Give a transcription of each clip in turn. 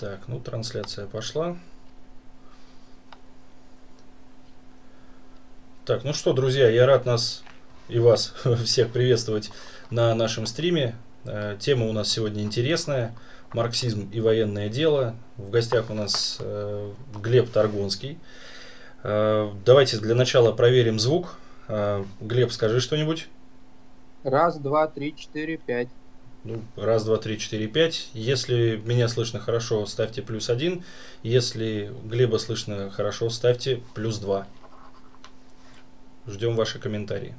Так, ну трансляция пошла. Так, ну что, друзья, я рад нас и вас всех приветствовать на нашем стриме. Э, тема у нас сегодня интересная. Марксизм и военное дело. В гостях у нас э, Глеб Таргонский. Э, давайте для начала проверим звук. Глеб, скажи что-нибудь. Раз, два, три, четыре, пять. Ну, раз, два, три, четыре, пять. Если меня слышно хорошо, ставьте плюс один. Если Глеба слышно хорошо, ставьте плюс два. Ждем ваши комментарии.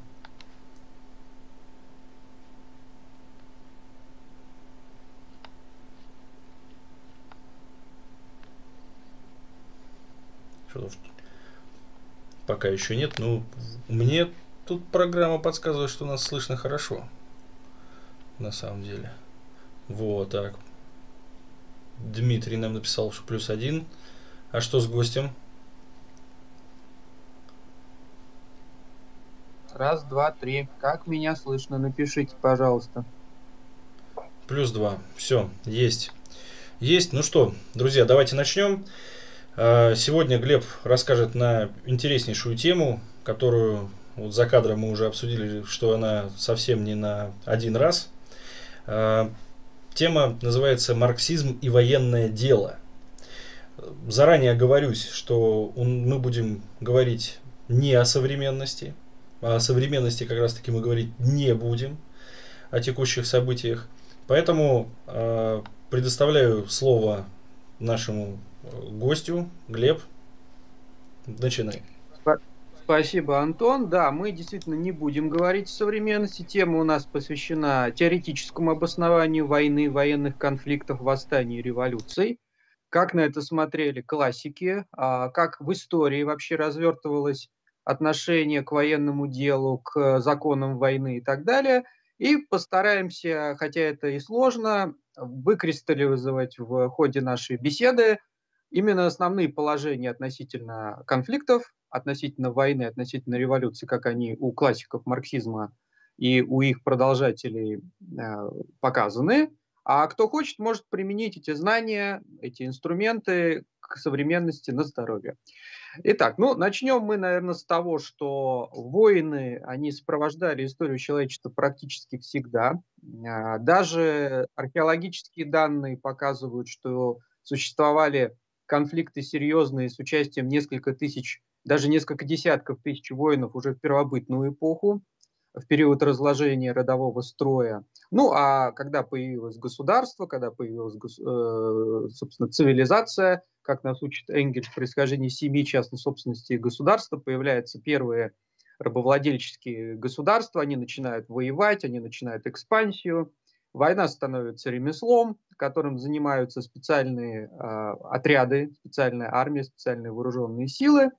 Пока еще нет. Ну, мне тут программа подсказывает, что нас слышно хорошо. На самом деле. Вот так. Дмитрий нам написал, что плюс один. А что с гостем? Раз, два, три. Как меня слышно? Напишите, пожалуйста. Плюс два. Все, есть. Есть. Ну что, друзья, давайте начнем. А, сегодня Глеб расскажет на интереснейшую тему, которую вот за кадром мы уже обсудили, что она совсем не на один раз. А, тема называется «Марксизм и военное дело». Заранее оговорюсь, что мы будем говорить не о современности, а о современности как раз таки мы говорить не будем, о текущих событиях. Поэтому а, предоставляю слово нашему гостю. Глеб, начинай. Спасибо, Антон. Да, мы действительно не будем говорить о современности. Тема у нас посвящена теоретическому обоснованию войны, военных конфликтов, восстаний и революций. Как на это смотрели классики, а, как в истории вообще развертывалось отношение к военному делу, к законам войны и так далее. И постараемся, хотя это и сложно, выкристаллизовать в ходе нашей беседы именно основные положения относительно конфликтов, относительно войны, относительно революции, как они у классиков марксизма и у их продолжателей э, показаны. А кто хочет, может применить эти знания, эти инструменты к современности на здоровье. Итак, ну начнем мы, наверное, с того, что войны, они сопровождали историю человечества практически всегда. А, даже археологические данные показывают, что существовали конфликты серьезные с участием несколько тысяч, даже несколько десятков тысяч воинов уже в первобытную эпоху, в период разложения родового строя. Ну, а когда появилось государство, когда появилась, э, собственно, цивилизация, как нас учит Энгельс, происхождение семьи частной собственности и государства, появляются первые рабовладельческие государства, они начинают воевать, они начинают экспансию, Война становится ремеслом, которым занимаются специальные э, отряды, специальная армия, специальные вооруженные силы.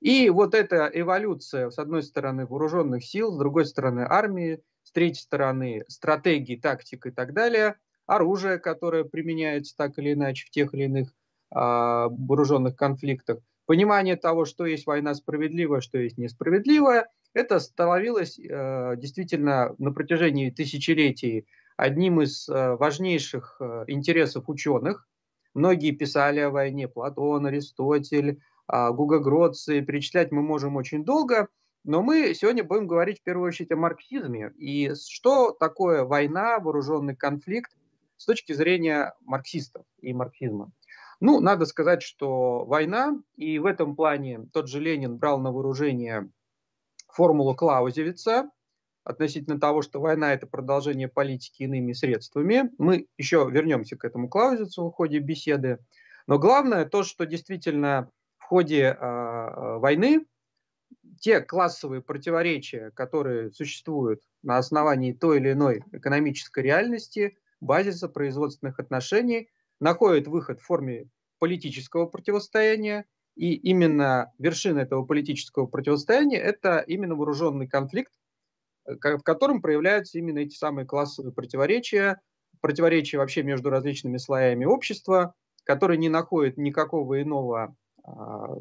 И вот эта эволюция, с одной стороны, вооруженных сил, с другой стороны, армии, с третьей стороны, стратегии, тактик и так далее, оружие, которое применяется так или иначе в тех или иных э, вооруженных конфликтах, понимание того, что есть война справедливая, что есть несправедливая, это становилось э, действительно на протяжении тысячелетий одним из э, важнейших э, интересов ученых. Многие писали о войне, Платон, Аристотель, а, Гуга Гроци, перечислять мы можем очень долго, но мы сегодня будем говорить в первую очередь о марксизме и что такое война, вооруженный конфликт с точки зрения марксистов и марксизма. Ну, надо сказать, что война, и в этом плане тот же Ленин брал на вооружение формулу Клаузевица, относительно того, что война – это продолжение политики иными средствами. Мы еще вернемся к этому клаузицу в ходе беседы. Но главное то, что действительно ходе э, войны те классовые противоречия, которые существуют на основании той или иной экономической реальности, базиса производственных отношений, находят выход в форме политического противостояния, и именно вершина этого политического противостояния – это именно вооруженный конфликт, в котором проявляются именно эти самые классовые противоречия, противоречия вообще между различными слоями общества, которые не находят никакого иного, а,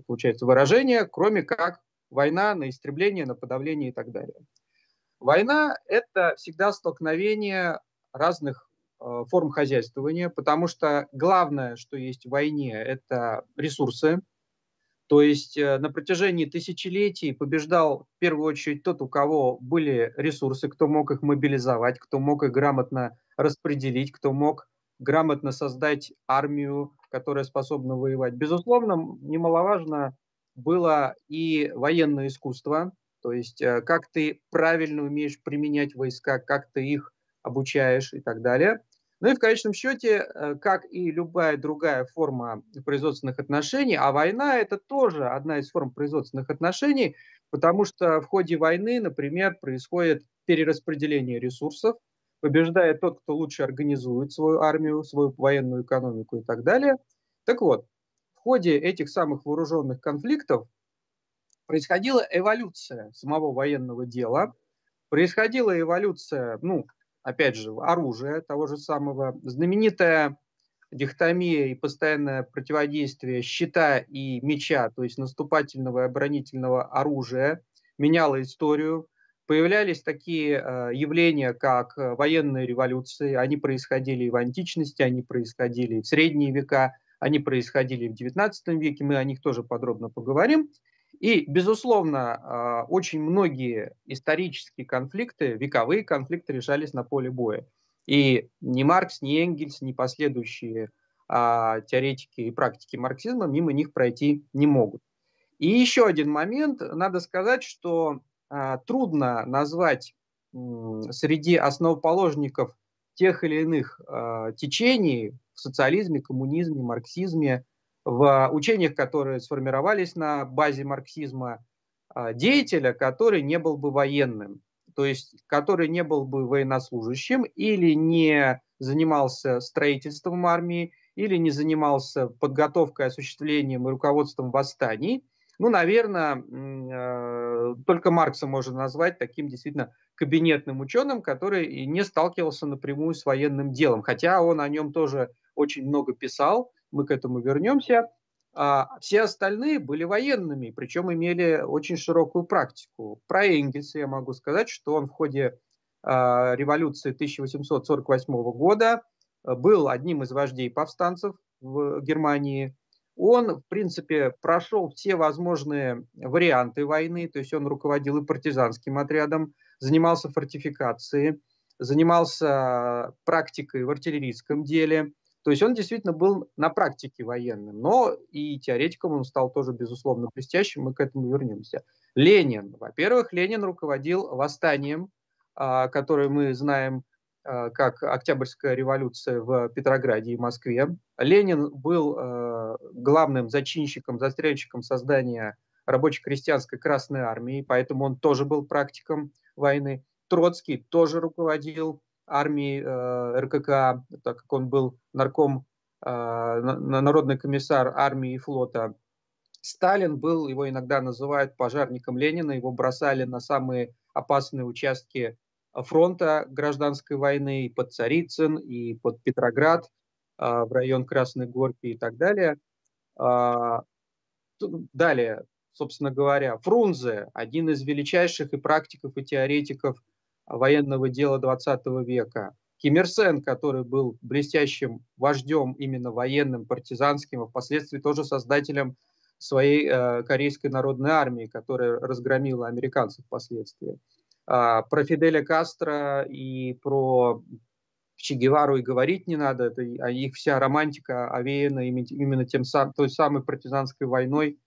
получается, выражения, кроме как война на истребление, на подавление и так далее. Война – это всегда столкновение разных э, форм хозяйствования, потому что главное, что есть в войне, это ресурсы. То есть э, на протяжении тысячелетий побеждал в первую очередь тот, у кого были ресурсы, кто мог их мобилизовать, кто мог их грамотно распределить, кто мог грамотно создать армию, которая способна воевать. Безусловно, немаловажно было и военное искусство, то есть э, как ты правильно умеешь применять войска, как ты их обучаешь и так далее. Ну и в конечном счете, э, как и любая другая форма производственных отношений, а война это тоже одна из форм производственных отношений, потому что в ходе войны, например, происходит перераспределение ресурсов, побеждает тот, кто лучше организует свою армию, свою военную экономику и так далее. Так вот, в ходе этих самых вооруженных конфликтов происходила эволюция самого военного дела, происходила эволюция, ну, опять же, оружия того же самого, знаменитая дихотомия и постоянное противодействие щита и меча, то есть наступательного и оборонительного оружия, меняла историю. Появлялись такие э, явления, как э, военные революции. Они происходили и в античности, они происходили и в средние века, они происходили в XIX веке. Мы о них тоже подробно поговорим. И, безусловно, а, очень многие исторические конфликты, вековые конфликты решались на поле боя. И ни Маркс, ни Энгельс, ни последующие а, теоретики и практики марксизма мимо них пройти не могут. И еще один момент. Надо сказать, что трудно назвать среди основоположников тех или иных а, течений в социализме, коммунизме, марксизме – в учениях, которые сформировались на базе марксизма, а, деятеля, который не был бы военным, то есть который не был бы военнослужащим или не занимался строительством армии, или не занимался подготовкой, осуществлением и руководством восстаний. Ну, наверное, а, только Маркса можно назвать таким действительно кабинетным ученым, который не сталкивался напрямую с военным делом, хотя он о нем тоже очень много писал, мы к этому вернемся. А все остальные были военными, причем имели очень широкую практику. Про Энгельса я могу сказать, что он в ходе а, революции 1848 года а, был одним из вождей повстанцев в Германии. Он, в принципе, прошел все возможные варианты войны, то есть он руководил и партизанским отрядом, занимался фортификацией, занимался практикой в артиллерийском деле – то есть он действительно был на практике военным, но и теоретиком он стал тоже, безусловно, блестящим, мы к этому вернемся. Ленин. Во-первых, Ленин руководил восстанием, а, которое мы знаем как Октябрьская революция в Петрограде и Москве. Ленин был а, главным зачинщиком, застрельщиком создания рабоче-крестьянской Красной Армии, поэтому он тоже был практиком войны. Троцкий тоже руководил армии э, РКК, так как он был нарком, э, народный комиссар армии и флота. Сталин был, его иногда называют пожарником Ленина, его бросали на самые опасные участки фронта гражданской войны и под Царицын, и под Петроград, э, в район Красной Горки и так далее. Э, далее, собственно говоря, Фрунзе, один из величайших и практиков, и теоретиков – военного дела 20 века. Ким Ир Сен, который был блестящим вождем именно военным, партизанским, а впоследствии тоже создателем своей э, Корейской народной армии, которая разгромила американцев впоследствии. А, про Фиделя Кастро и про Че Гевару и говорить не надо, это, а их вся романтика овеяна именно тем, той самой партизанской войной,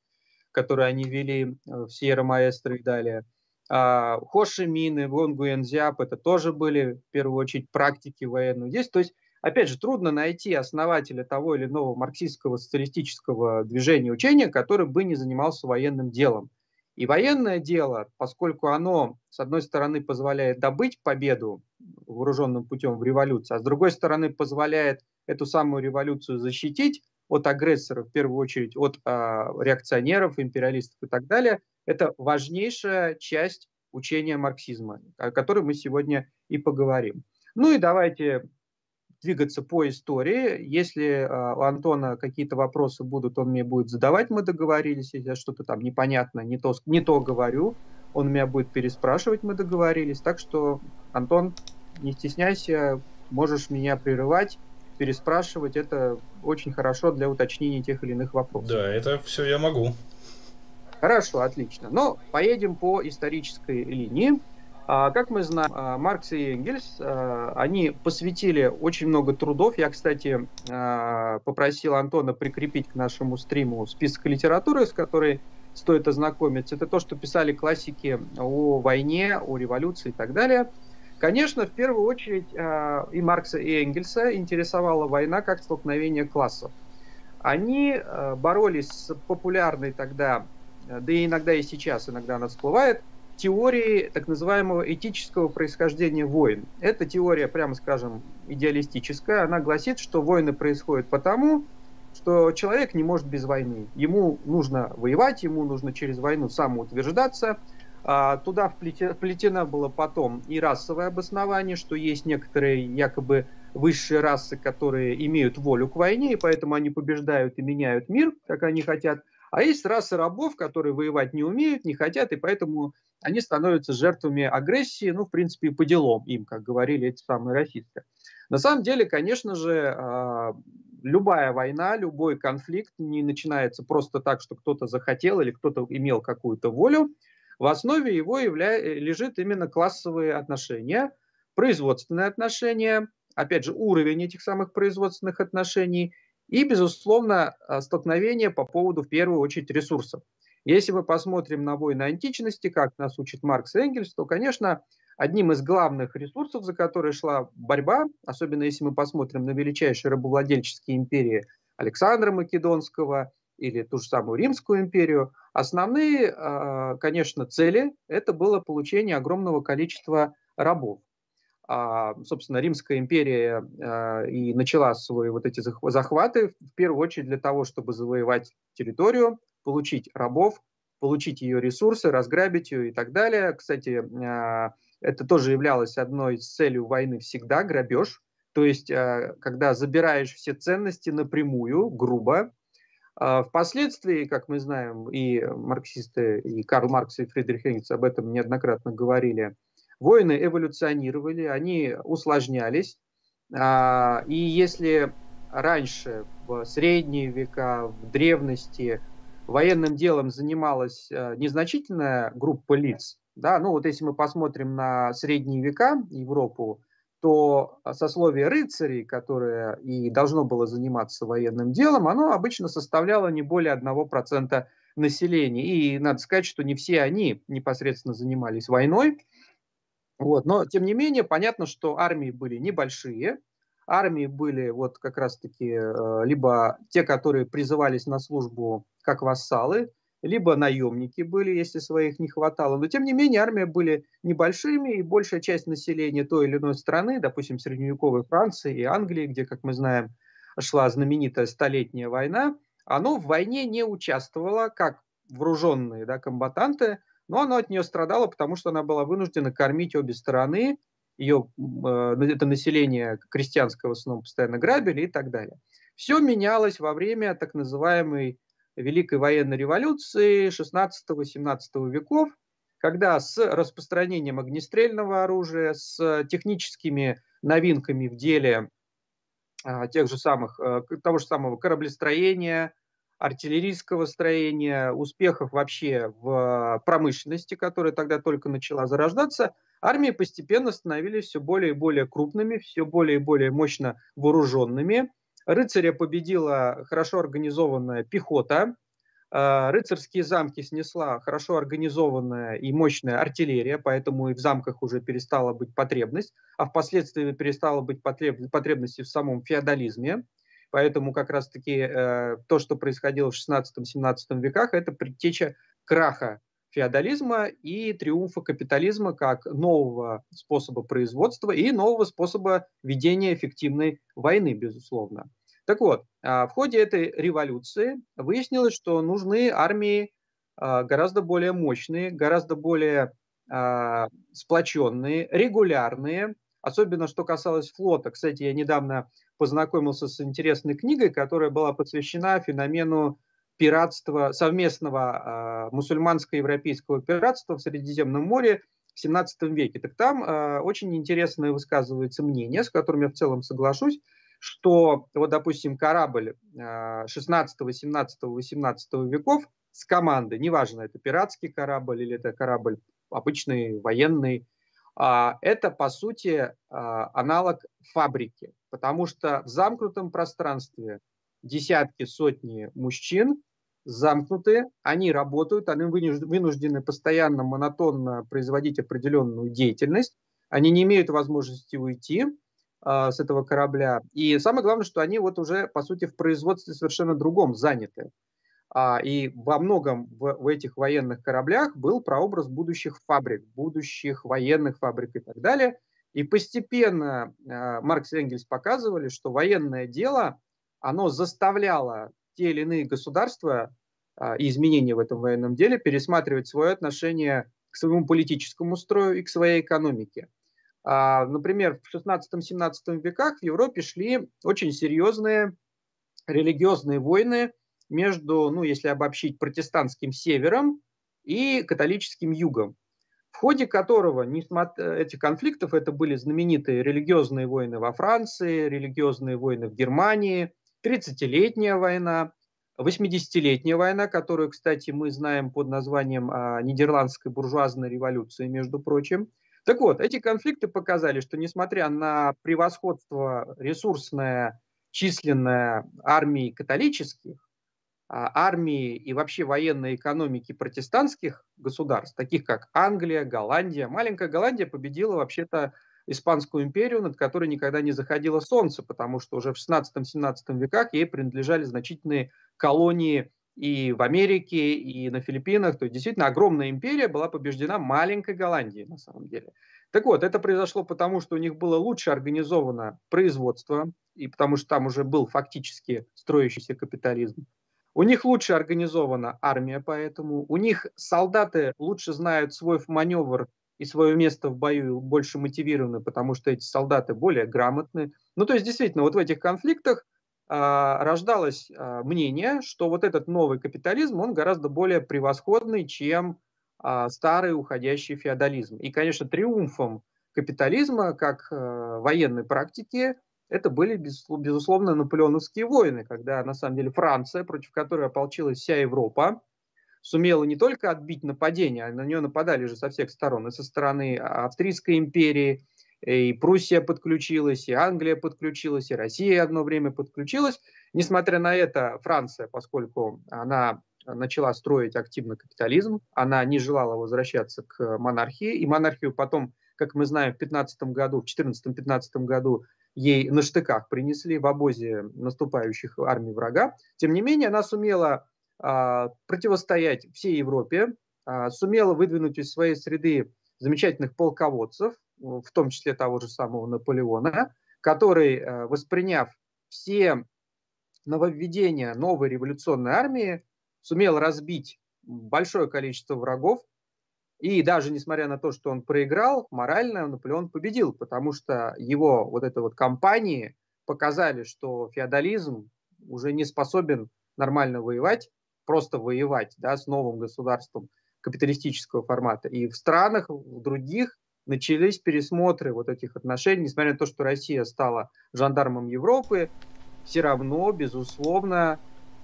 которую они вели э, в Сьерра-Маэстро и далее. А, Хошимин и Вон Гуэнзяп, это тоже были в первую очередь практики военные. Здесь, то есть, опять же, трудно найти основателя того или иного марксистского социалистического движения учения, который бы не занимался военным делом. И военное дело, поскольку оно, с одной стороны, позволяет добыть победу вооруженным путем в революции, а с другой стороны, позволяет эту самую революцию защитить от агрессоров, в первую очередь от а, реакционеров, империалистов и так далее, это важнейшая часть учения марксизма, о которой мы сегодня и поговорим. Ну и давайте двигаться по истории. Если э, у Антона какие-то вопросы будут, он мне будет задавать, мы договорились. Если я что-то там непонятно, не то, не то говорю, он меня будет переспрашивать, мы договорились. Так что, Антон, не стесняйся, можешь меня прерывать, переспрашивать. Это очень хорошо для уточнения тех или иных вопросов. Да, это все я могу. Хорошо, отлично. Но поедем по исторической линии. А, как мы знаем, а, Маркс и Энгельс, а, они посвятили очень много трудов. Я, кстати, попросил Антона прикрепить к нашему стриму список литературы, с которой стоит ознакомиться. Это то, что писали классики о войне, о революции и так далее. Конечно, в первую очередь и Маркса, и Энгельса интересовала война как столкновение классов. Они боролись с популярной тогда, да и иногда и сейчас, иногда она всплывает, теории так называемого этического происхождения войн. Эта теория, прямо скажем, идеалистическая. Она гласит, что войны происходят потому, что человек не может без войны. Ему нужно воевать, ему нужно через войну самоутверждаться. А туда вплетено было потом и расовое обоснование, что есть некоторые якобы высшие расы, которые имеют волю к войне, и поэтому они побеждают и меняют мир, как они хотят. А есть расы рабов, которые воевать не умеют, не хотят, и поэтому они становятся жертвами агрессии, ну, в принципе, по делам им, как говорили эти самые расисты. На самом деле, конечно же, а, любая война, любой конфликт не начинается просто так, что кто-то захотел или кто-то имел какую-то волю. В основе его явля... лежит именно классовые отношения, производственные отношения, опять же, уровень этих самых производственных отношений и, безусловно, а, столкновение по поводу, в первую очередь, ресурсов. Если мы посмотрим на войны античности, как нас учит Маркс и Энгельс, то, конечно, одним из главных ресурсов, за которые шла борьба, особенно если мы посмотрим на величайшие рабовладельческие империи Александра Македонского или ту же самую Римскую империю, основные, а, конечно, цели – это было получение огромного количества рабов. А, собственно, Римская империя а, и начала свои вот эти захваты в первую очередь для того, чтобы завоевать территорию, получить рабов, получить ее ресурсы, разграбить ее и так далее. Кстати, а, это тоже являлось одной из целей войны всегда, грабеж. То есть, когда забираешь все ценности напрямую, грубо. Впоследствии, как мы знаем, и марксисты, и Карл Маркс, и Фридрих Энгельс об этом неоднократно говорили, войны эволюционировали, они усложнялись. И если раньше, в средние века, в древности, военным делом занималась э, незначительная группа лиц, да, ну вот если мы посмотрим на средние века Европу, то сословие рыцарей, которое и должно было заниматься военным делом, оно обычно составляло не более 1% населения. И надо сказать, что не все они непосредственно занимались войной. Вот. Но, тем не менее, понятно, что армии были небольшие, армии были вот как раз-таки э, либо те, которые призывались на службу как вассалы, либо наемники были, если своих не хватало. Но, тем не менее, армии были небольшими, и большая часть населения той или иной страны, допустим, средневековой Франции и Англии, где, как мы знаем, шла знаменитая Столетняя война, оно в войне не участвовало, как вооруженные да, комбатанты, но оно от нее страдало, потому что она была вынуждена кормить обе стороны, ее, э, это население крестьянского в основном постоянно грабили и так далее. Все менялось во время так называемой Великой военной революции 16-17 веков, когда с распространением огнестрельного оружия, с техническими новинками в деле а, тех же самых, э, того же самого кораблестроения, артиллерийского строения, успехов вообще в промышленности, которая тогда только начала зарождаться, армии постепенно становились все более и более крупными, все более и более мощно вооруженными. Рыцаря победила хорошо организованная пехота, а, рыцарские замки снесла хорошо организованная и мощная артиллерия, поэтому и в замках уже перестала быть потребность, а впоследствии перестала быть потреб... потребность в самом феодализме. Поэтому как раз-таки э, то, что происходило в 16-17 веках, это предтеча краха феодализма и триумфа капитализма как нового способа производства и нового способа ведения эффективной войны, безусловно. Так вот, а, в ходе этой революции выяснилось, что нужны армии а, гораздо более мощные, гораздо более а, сплоченные, регулярные, особенно что касалось флота. Кстати, я недавно познакомился с интересной книгой, которая была посвящена феномену пиратства, совместного мусульманско-европейского пиратства в Средиземном море в 17 веке. Так там э, очень интересное высказывается мнение, с которым я в целом соглашусь, что вот, допустим, корабль э, 16, 17, 18 веков с командой, неважно, это пиратский корабль или это корабль обычный, военный, э, это, по сути, э, аналог фабрики, потому что в замкнутом пространстве десятки, сотни мужчин замкнуты, они работают, они вынуждены постоянно, монотонно производить определенную деятельность, они не имеют возможности уйти э, с этого корабля. И самое главное, что они вот уже, по сути, в производстве совершенно другом заняты. А, и во многом в, в этих военных кораблях был прообраз будущих фабрик, будущих военных фабрик и так далее. И постепенно э, Маркс и Энгельс показывали, что военное дело, оно заставляло те или иные государства а, и изменения в этом военном деле пересматривать свое отношение к своему политическому строю и к своей экономике. А, например, в 16-17 веках в Европе шли очень серьезные религиозные войны между, ну, если обобщить, протестантским севером и католическим югом, в ходе которого несмотря этих конфликтов, это были знаменитые религиозные войны во Франции, религиозные войны в Германии, 30-летняя война, 80-летняя война, которую, кстати, мы знаем под названием а, Нидерландской буржуазной революции, между прочим. Так вот, эти конфликты показали, что несмотря на превосходство ресурсное, численное армии католических, армии и вообще военной экономики протестантских государств, таких как Англия, Голландия. Маленькая Голландия победила вообще-то Испанскую империю, над которой никогда не заходило солнце, потому что уже в 16-17 веках ей принадлежали значительные колонии и в Америке, и на Филиппинах. То есть действительно огромная империя была побеждена маленькой Голландией на самом деле. Так вот, это произошло потому, что у них было лучше организовано производство, и потому что там уже был фактически строящийся капитализм. У них лучше организована армия, поэтому у них солдаты лучше знают свой маневр и свое место в бою больше мотивированы, потому что эти солдаты более грамотны. Ну, то есть, действительно, вот в этих конфликтах а, рождалось а, мнение, что вот этот новый капитализм, он гораздо более превосходный, чем а, старый уходящий феодализм. И, конечно, триумфом капитализма как а, военной практики это были, безусловно, наполеоновские войны, когда, на самом деле, Франция, против которой ополчилась вся Европа, сумела не только отбить нападение, а на нее нападали же со всех сторон, и со стороны Австрийской империи, и Пруссия подключилась, и Англия подключилась, и Россия одно время подключилась. Несмотря на это, Франция, поскольку она начала строить активно капитализм, она не желала возвращаться к монархии, и монархию потом, как мы знаем, в 15 году, в 14-15 году ей на штыках принесли в обозе наступающих армий врага. Тем не менее, она сумела а, противостоять всей Европе, а, сумела выдвинуть из своей среды замечательных полководцев, в том числе того же самого Наполеона, который, э, восприняв все нововведения новой революционной армии, сумел разбить большое количество врагов, и даже несмотря на то, что он проиграл, морально Наполеон победил, потому что его вот эта вот кампании показали, что феодализм уже не способен нормально воевать, просто воевать да, с новым государством капиталистического формата. И в странах, в других начались пересмотры вот этих отношений, несмотря на то, что Россия стала жандармом Европы, все равно, безусловно,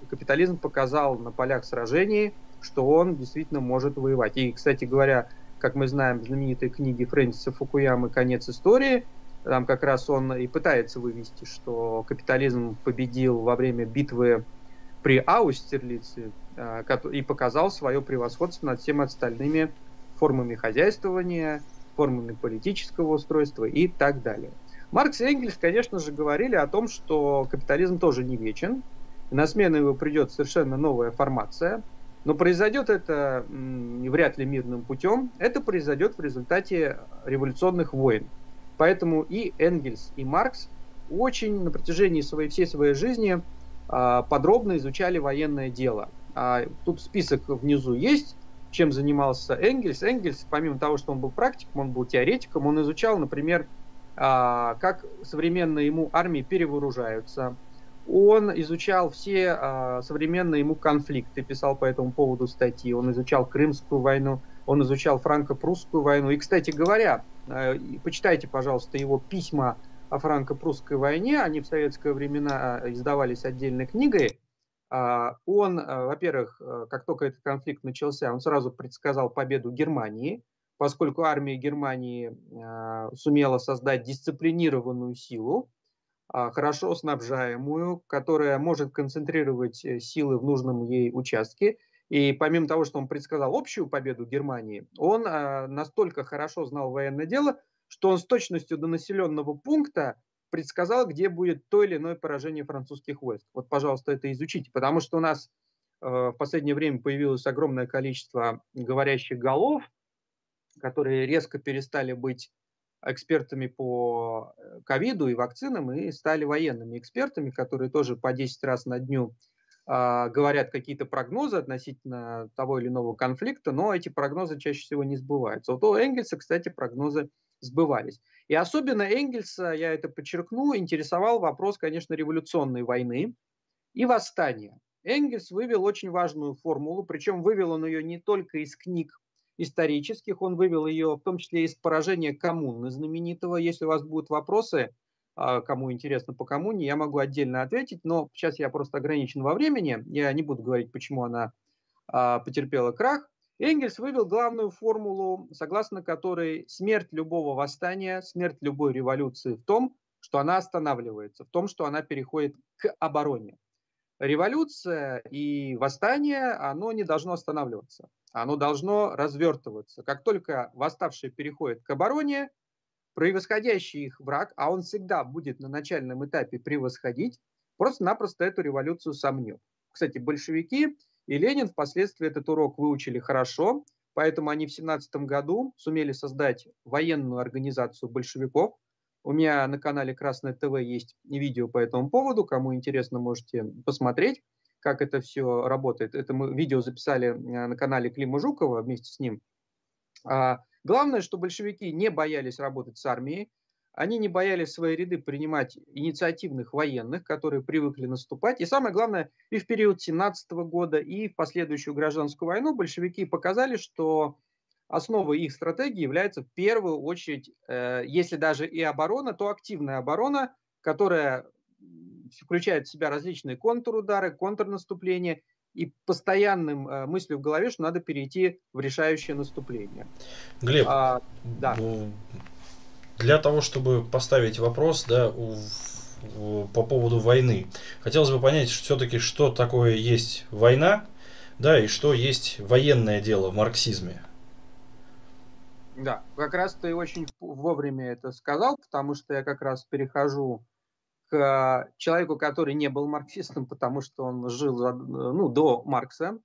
капитализм показал на полях сражений, что он действительно может воевать. И, кстати говоря, как мы знаем в знаменитой книге Фрэнсиса Фукуямы «Конец истории», там как раз он и пытается вывести, что капитализм победил во время битвы при Аустерлице а, и показал свое превосходство над всеми остальными формами хозяйствования, формами политического устройства и так далее. Маркс и Энгельс, конечно же, говорили о том, что капитализм тоже не вечен, на смену его придет совершенно новая формация, но произойдет это вряд ли мирным путем, это произойдет в результате революционных войн. Поэтому и Энгельс, и Маркс очень на протяжении своей, всей своей жизни а, подробно изучали военное дело. А, тут список внизу есть, чем занимался Энгельс. Энгельс, помимо того, что он был практиком, он был теоретиком, он изучал, например, а, как современные ему армии перевооружаются. Он изучал все современные ему конфликты, писал по этому поводу статьи. Он изучал Крымскую войну он изучал франко-прусскую войну. И, кстати говоря, э, почитайте, пожалуйста, его письма о франко-прусской войне. Они в советское времена э, издавались отдельной книгой. А, он, э, во-первых, как только этот конфликт начался, он сразу предсказал победу Германии, поскольку армия Германии сумела создать дисциплинированную силу, а, хорошо снабжаемую, которая может концентрировать силы в нужном ей участке и помимо того, что он предсказал общую победу Германии, он э, настолько хорошо знал военное дело, что он с точностью до населенного пункта предсказал, где будет то или иное поражение французских войск. Вот, пожалуйста, это изучите, потому что у нас э, в последнее время появилось огромное количество говорящих голов, которые резко перестали быть экспертами по э, ковиду и вакцинам и стали военными экспертами, которые тоже по 10 раз на дню а, говорят какие-то прогнозы относительно того или иного конфликта, но эти прогнозы чаще всего не сбываются. Вот у Энгельса, кстати, прогнозы сбывались. И особенно Энгельса, я это подчеркну, интересовал вопрос, конечно, революционной войны и восстания. Энгельс вывел очень важную формулу, причем вывел он ее не только из книг исторических, он вывел ее в том числе из поражения коммуны знаменитого. Если у вас будут вопросы, а, кому интересно по коммуне, я могу отдельно ответить, но сейчас я просто ограничен во времени, я не буду говорить, почему она а, потерпела крах. Энгельс вывел главную формулу, согласно которой смерть любого восстания, смерть любой революции в том, что она останавливается, в том, что она переходит к обороне. Революция и восстание, оно не должно останавливаться, оно должно развертываться. Как только восставшие переходят к обороне, превосходящий их враг, а он всегда будет на начальном этапе превосходить, просто-напросто эту революцию сомнет. Кстати, большевики и Ленин впоследствии этот урок выучили хорошо, поэтому они в 17 году сумели создать военную организацию большевиков. У меня на канале Красное ТВ есть видео по этому поводу, кому интересно, можете посмотреть, как это все работает. Это мы видео записали э, на канале Клима Жукова вместе с ним. А, Главное, что большевики не боялись работать с армией, они не боялись свои ряды принимать инициативных военных, которые привыкли наступать. И самое главное, и в период 17 года, и в последующую гражданскую войну большевики показали, что основой их стратегии является в первую очередь, э, если даже и оборона, то активная оборона, которая включает в себя различные контрудары, контрнаступления и постоянным э, мыслью в голове, что надо перейти в решающее наступление. Глеб, а, да. для того, чтобы поставить вопрос, да, у, у, по поводу войны, хотелось бы понять, все-таки, что такое есть война, да, и что есть военное дело в марксизме. Да, как раз ты очень вовремя это сказал, потому что я как раз перехожу к человеку, который не был марксистом, потому что он жил ну, до Маркса,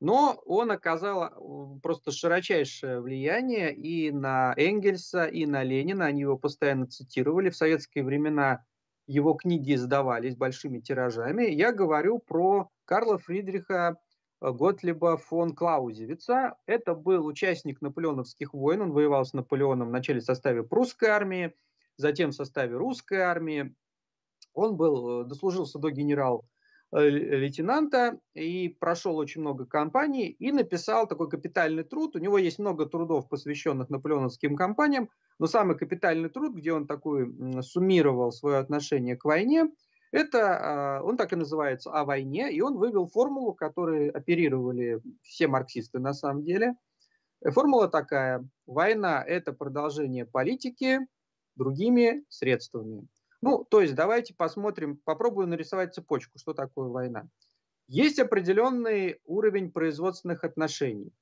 но он оказал э, просто широчайшее влияние и на Энгельса, и на Ленина. Они его постоянно цитировали. В советские времена его книги издавались большими тиражами. Я говорю про Карла Фридриха э, Готлиба фон Клаузевица. Это был участник наполеоновских войн. Он воевал с Наполеоном вначале в составе прусской армии, затем в составе русской армии. Он был, э, дослужился до генерал-лейтенанта и прошел очень много кампаний и написал такой капитальный труд. У него есть много трудов, посвященных наполеоновским кампаниям, но самый капитальный труд, где он такой суммировал свое отношение к войне, это, а, он так и называется, «О войне», и он вывел формулу, которой оперировали все марксисты на самом деле. Э, формула такая. Война – это продолжение политики другими средствами. Ну, то есть давайте посмотрим, попробую нарисовать цепочку, что такое война. Есть определенный уровень производственных отношений.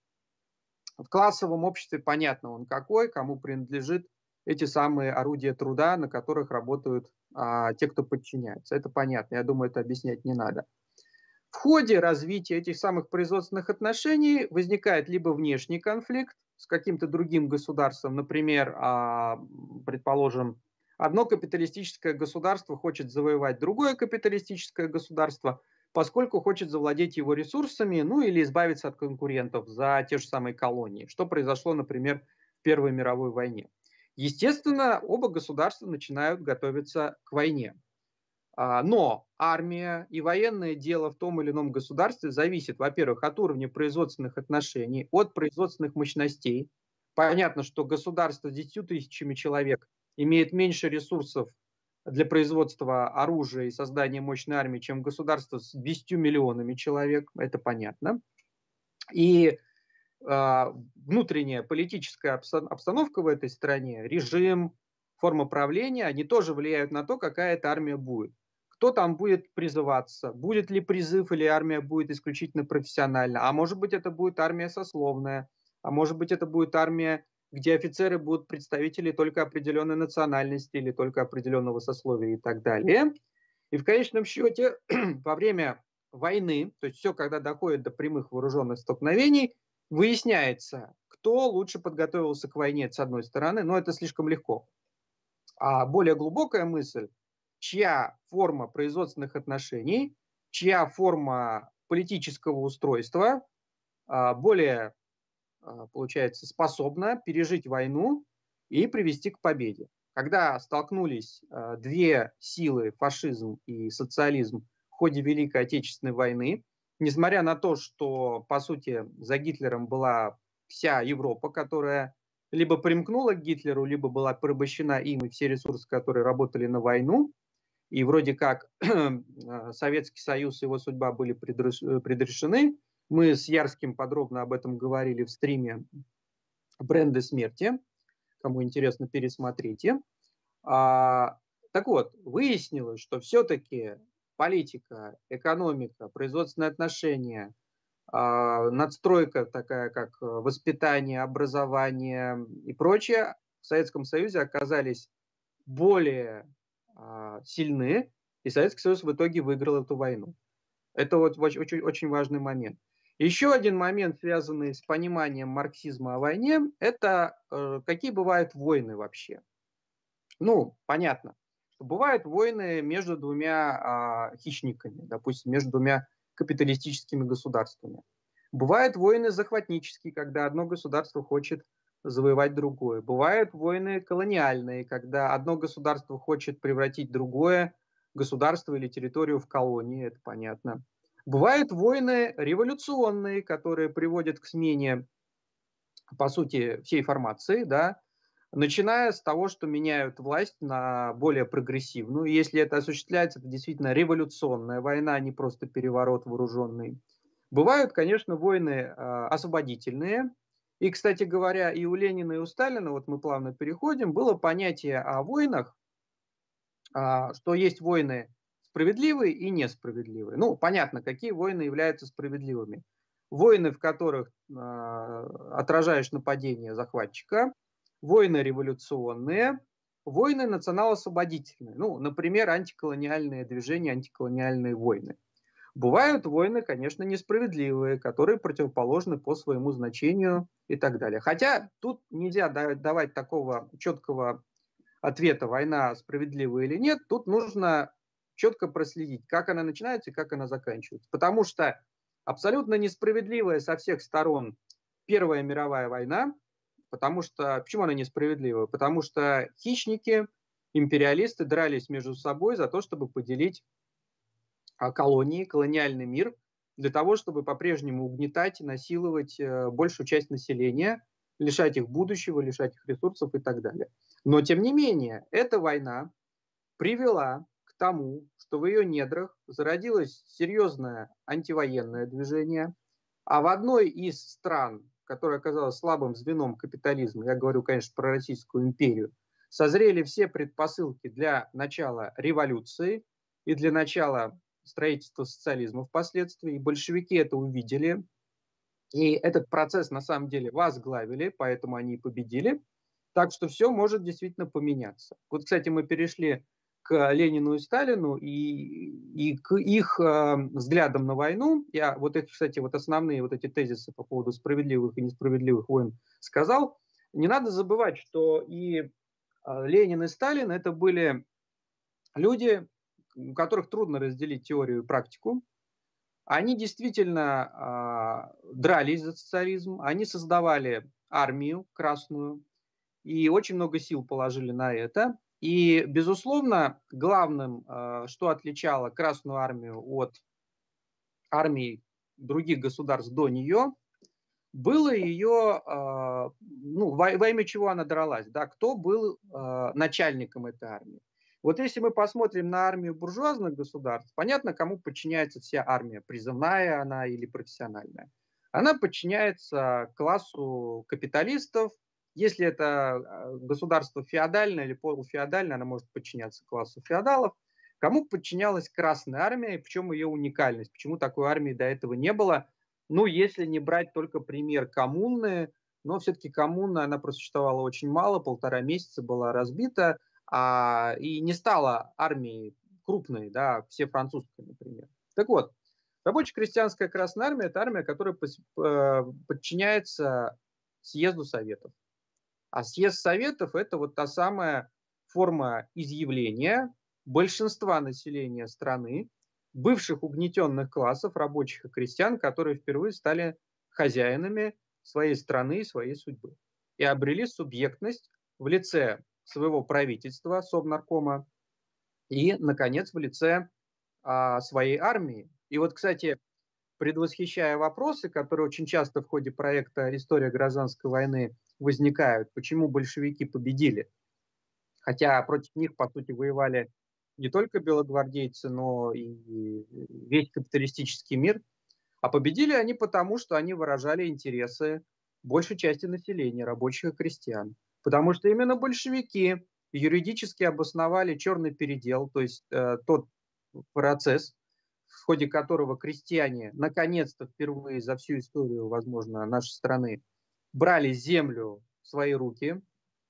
В классовом обществе понятно он какой, кому принадлежит эти самые орудия труда, на которых работают а, те, кто подчиняется. Это понятно, я думаю, это объяснять не надо. В ходе развития этих самых производственных отношений возникает либо внешний конфликт с каким-то другим государством, например, а, предположим, Одно капиталистическое государство хочет завоевать другое капиталистическое государство, поскольку хочет завладеть его ресурсами, ну или избавиться от конкурентов за те же самые колонии, что произошло, например, в Первой мировой войне. Естественно, оба государства начинают готовиться к войне. А, но армия и военное дело в том или ином государстве зависит, во-первых, от уровня производственных отношений, от производственных мощностей. Понятно, что государство с 10 тысячами человек имеет меньше ресурсов для производства оружия и создания мощной армии, чем государство с 10 миллионами человек, это понятно. И э, внутренняя политическая обстановка в этой стране, режим, форма правления, они тоже влияют на то, какая эта армия будет. Кто там будет призываться, будет ли призыв или армия будет исключительно профессиональна, а может быть это будет армия сословная, а может быть это будет армия где офицеры будут представители только определенной национальности или только определенного сословия и так далее. И в конечном счете во время войны, то есть все, когда доходит до прямых вооруженных столкновений, выясняется, кто лучше подготовился к войне, с одной стороны, но это слишком легко. А более глубокая мысль, чья форма производственных отношений, чья форма политического устройства а, более получается, способна пережить войну и привести к победе. Когда столкнулись а, две силы, фашизм и социализм, в ходе Великой Отечественной войны, несмотря на то, что, по сути, за Гитлером была вся Европа, которая либо примкнула к Гитлеру, либо была порабощена им и все ресурсы, которые работали на войну, и вроде как а, Советский Союз и его судьба были предрешены, мы с Ярским подробно об этом говорили в стриме «Бренды смерти». Кому интересно, пересмотрите. А, так вот, выяснилось, что все-таки политика, экономика, производственные отношения, а, надстройка такая, как воспитание, образование и прочее, в Советском Союзе оказались более а, сильны, и Советский Союз в итоге выиграл эту войну. Это вот очень, очень важный момент. Еще один момент, связанный с пониманием марксизма о войне, это э, какие бывают войны вообще. Ну, понятно, что бывают войны между двумя э, хищниками, допустим, между двумя капиталистическими государствами. Бывают войны захватнические, когда одно государство хочет завоевать другое. Бывают войны колониальные, когда одно государство хочет превратить другое государство или территорию в колонии, это понятно. Бывают войны революционные, которые приводят к смене, по сути, всей формации, да, начиная с того, что меняют власть на более прогрессивную. Если это осуществляется, это действительно революционная война, а не просто переворот вооруженный. Бывают, конечно, войны э, освободительные. И, кстати говоря, и у Ленина, и у Сталина, вот мы плавно переходим, было понятие о войнах, э, что есть войны справедливые и несправедливые. Ну, понятно, какие войны являются справедливыми. Войны, в которых э, отражаешь нападение захватчика, войны революционные, войны национал-освободительные. Ну, например, антиколониальные движения, антиколониальные войны. Бывают войны, конечно, несправедливые, которые противоположны по своему значению и так далее. Хотя тут нельзя давать такого четкого ответа, война справедливая или нет. Тут нужно четко проследить, как она начинается и как она заканчивается. Потому что абсолютно несправедливая со всех сторон Первая мировая война, потому что... Почему она несправедливая? Потому что хищники, империалисты дрались между собой за то, чтобы поделить а, колонии, колониальный мир, для того, чтобы по-прежнему угнетать, насиловать э, большую часть населения, лишать их будущего, лишать их ресурсов и так далее. Но, тем не менее, эта война привела тому, что в ее недрах зародилось серьезное антивоенное движение, а в одной из стран, которая оказалась слабым звеном капитализма, я говорю, конечно, про Российскую империю, созрели все предпосылки для начала революции и для начала строительства социализма впоследствии. И большевики это увидели. И этот процесс на самом деле возглавили, поэтому они и победили. Так что все может действительно поменяться. Вот, кстати, мы перешли к Ленину и Сталину и, и к их э, взглядам на войну. Я вот эти, кстати, вот основные вот эти тезисы по поводу справедливых и несправедливых войн сказал. Не надо забывать, что и э, Ленин и Сталин это были люди, у которых трудно разделить теорию и практику. Они действительно э, дрались за социализм, они создавали армию красную и очень много сил положили на это. И, безусловно, главным, э, что отличало Красную армию от армий других государств до нее, было ее, э, ну, во, имя чего она дралась, да, кто был э, начальником этой армии. Вот если мы посмотрим на армию буржуазных государств, понятно, кому подчиняется вся армия, призывная она или профессиональная. Она подчиняется классу капиталистов, если это э, государство феодальное или полуфеодальное, она может подчиняться классу феодалов. Кому подчинялась Красная Армия, и в чем ее уникальность? Почему такой армии до этого не было? Ну, если не брать только пример коммуны, но все-таки коммуна, она просуществовала очень мало, полтора месяца была разбита, а, и не стала армией крупной, да, все французской, например. Так вот, рабоче-крестьянская Красная Армия – это армия, которая э, подчиняется съезду Советов. А съезд Советов – это вот та самая форма изъявления большинства населения страны, бывших угнетенных классов, рабочих и крестьян, которые впервые стали хозяинами своей страны и своей судьбы. И обрели субъектность в лице своего правительства, Совнаркома, и, наконец, в лице а, своей армии. И вот, кстати, предвосхищая вопросы, которые очень часто в ходе проекта «История гражданской войны» возникают, почему большевики победили. Хотя против них, по сути, воевали не только белогвардейцы, но и весь капиталистический мир. А победили они потому, что они выражали интересы большей части населения, рабочих и крестьян. Потому что именно большевики юридически обосновали черный передел, то есть э, тот процесс, в ходе которого крестьяне наконец-то впервые за всю историю, возможно, нашей страны брали землю в свои руки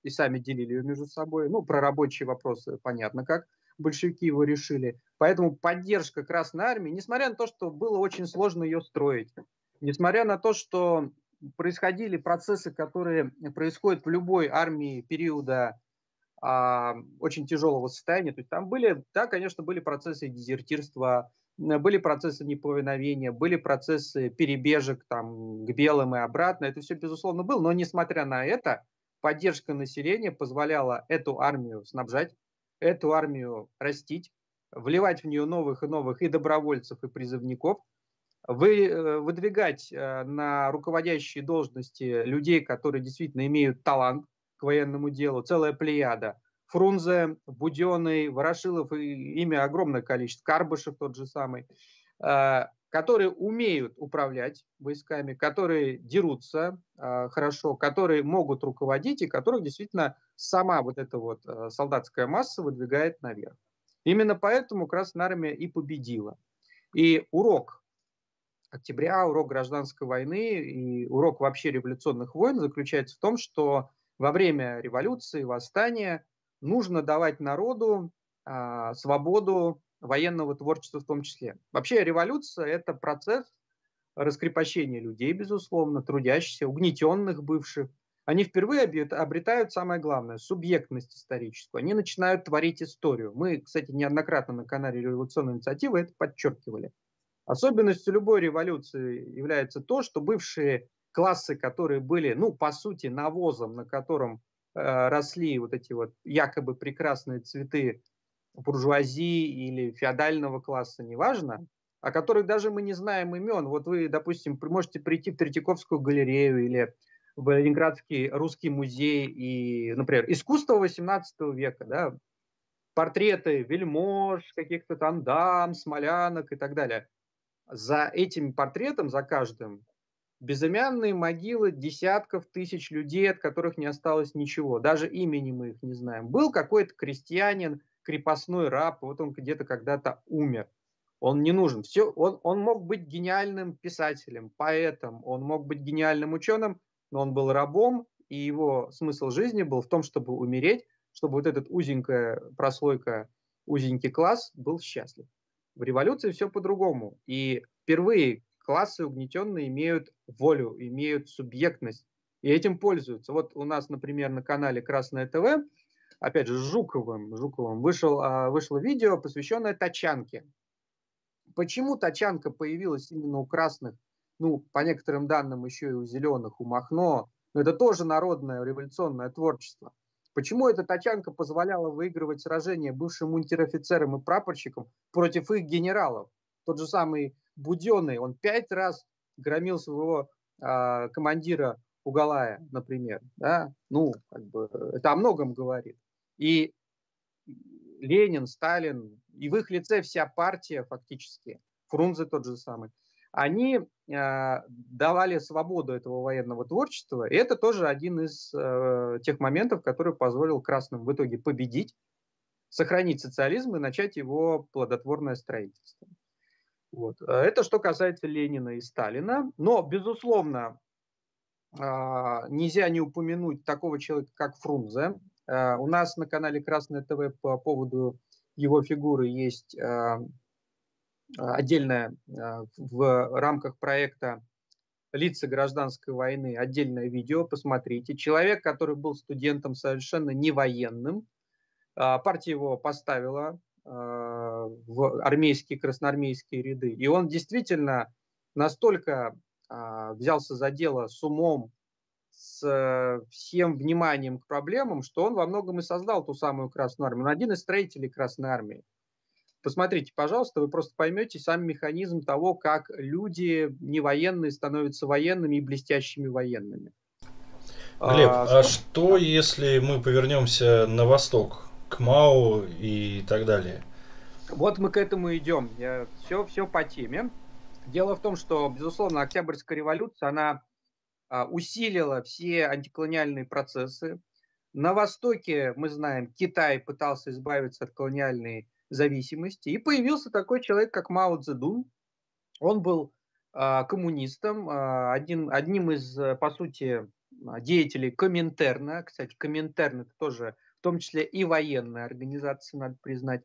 и сами делили ее между собой. Ну, про рабочие вопросы понятно как большевики его решили. Поэтому поддержка Красной Армии, несмотря на то, что было очень сложно ее строить, несмотря на то, что происходили процессы, которые происходят в любой армии периода а, очень тяжелого состояния, то есть там были, да, конечно, были процессы дезертирства, были процессы неповиновения, были процессы перебежек там, к белым и обратно. Это все, безусловно, было. Но, несмотря на это, поддержка населения позволяла эту армию снабжать, эту армию растить, вливать в нее новых и новых и добровольцев, и призывников, вы, э, выдвигать э, на руководящие должности людей, которые действительно имеют талант к военному делу, целая плеяда – Фрунзе, Буденный, Ворошилов, и имя огромное количество, Карбышев тот же самый, э, которые умеют управлять войсками, которые дерутся э, хорошо, которые могут руководить и которых действительно сама вот эта вот э, солдатская масса выдвигает наверх. Именно поэтому Красная Армия и победила. И урок октября, урок гражданской войны и урок вообще революционных войн заключается в том, что во время революции, восстания нужно давать народу а, свободу военного творчества в том числе. Вообще революция – это процесс раскрепощения людей, безусловно, трудящихся, угнетенных бывших. Они впервые обретают самое главное – субъектность историческую. Они начинают творить историю. Мы, кстати, неоднократно на канале «Революционная инициатива» это подчеркивали. Особенностью любой революции является то, что бывшие классы, которые были, ну, по сути, навозом, на котором Э, росли вот эти вот якобы прекрасные цветы буржуазии или феодального класса, неважно, о которых даже мы не знаем имен. Вот вы, допустим, можете прийти в Третьяковскую галерею или в Ленинградский русский музей и, например, искусство XVIII века, да, портреты вельмож, каких-то там дам, смолянок и так далее. За этим портретом, за каждым, безымянные могилы десятков тысяч людей, от которых не осталось ничего. Даже имени мы их не знаем. Был какой-то крестьянин, крепостной раб, вот он где-то когда-то умер. Он не нужен. Все, он, он мог быть гениальным писателем, поэтом, он мог быть гениальным ученым, но он был рабом, и его смысл жизни был в том, чтобы умереть, чтобы вот этот узенькая прослойка, узенький класс был счастлив. В революции все по-другому. И впервые классы угнетенные имеют волю, имеют субъектность, и этим пользуются. Вот у нас, например, на канале Красное ТВ, опять же, Жуковым, Жуковым вышел, а, вышло видео, посвященное тачанке. Почему тачанка появилась именно у красных, ну, по некоторым данным, еще и у зеленых, у Махно, но это тоже народное революционное творчество. Почему эта тачанка позволяла выигрывать сражения бывшим унтер-офицерам и прапорщикам против их генералов? Тот же самый Буденный, он пять раз громил своего э, командира Уголая, например. Да? Ну, как бы, это о многом говорит. И Ленин, Сталин, и в их лице вся партия фактически, Фрунзе тот же самый, они э, давали свободу этого военного творчества, и это тоже один из э, тех моментов, который позволил красным в итоге победить, сохранить социализм и начать его плодотворное строительство. Вот. Это что касается Ленина и Сталина. Но, безусловно, э, нельзя не упомянуть такого человека, как Фрунзе. Э, у нас на канале Красное ТВ по поводу его фигуры есть э, отдельное э, в рамках проекта «Лица гражданской войны» отдельное видео, посмотрите. Человек, который был студентом совершенно не военным, а, партия его поставила а, в армейские, красноармейские ряды. И он действительно настолько а, взялся за дело с умом, с всем вниманием к проблемам, что он во многом и создал ту самую Красную Армию. Он один из строителей Красной Армии. Посмотрите, пожалуйста, вы просто поймете сам механизм того, как люди не военные становятся военными и блестящими военными. Глеб, а, а что если мы повернемся на восток, к Мау и так далее? Вот мы к этому идем. Я, все, все по теме. Дело в том, что, безусловно, Октябрьская революция, она а, усилила все антиколониальные процессы. На Востоке, мы знаем, Китай пытался избавиться от колониальной зависимости. И появился такой человек, как Мао Цзэдун. Он был э, коммунистом, э, один, одним из, по сути, деятелей Коминтерна. Кстати, Коминтерн это тоже том числе и военная организация, надо признать.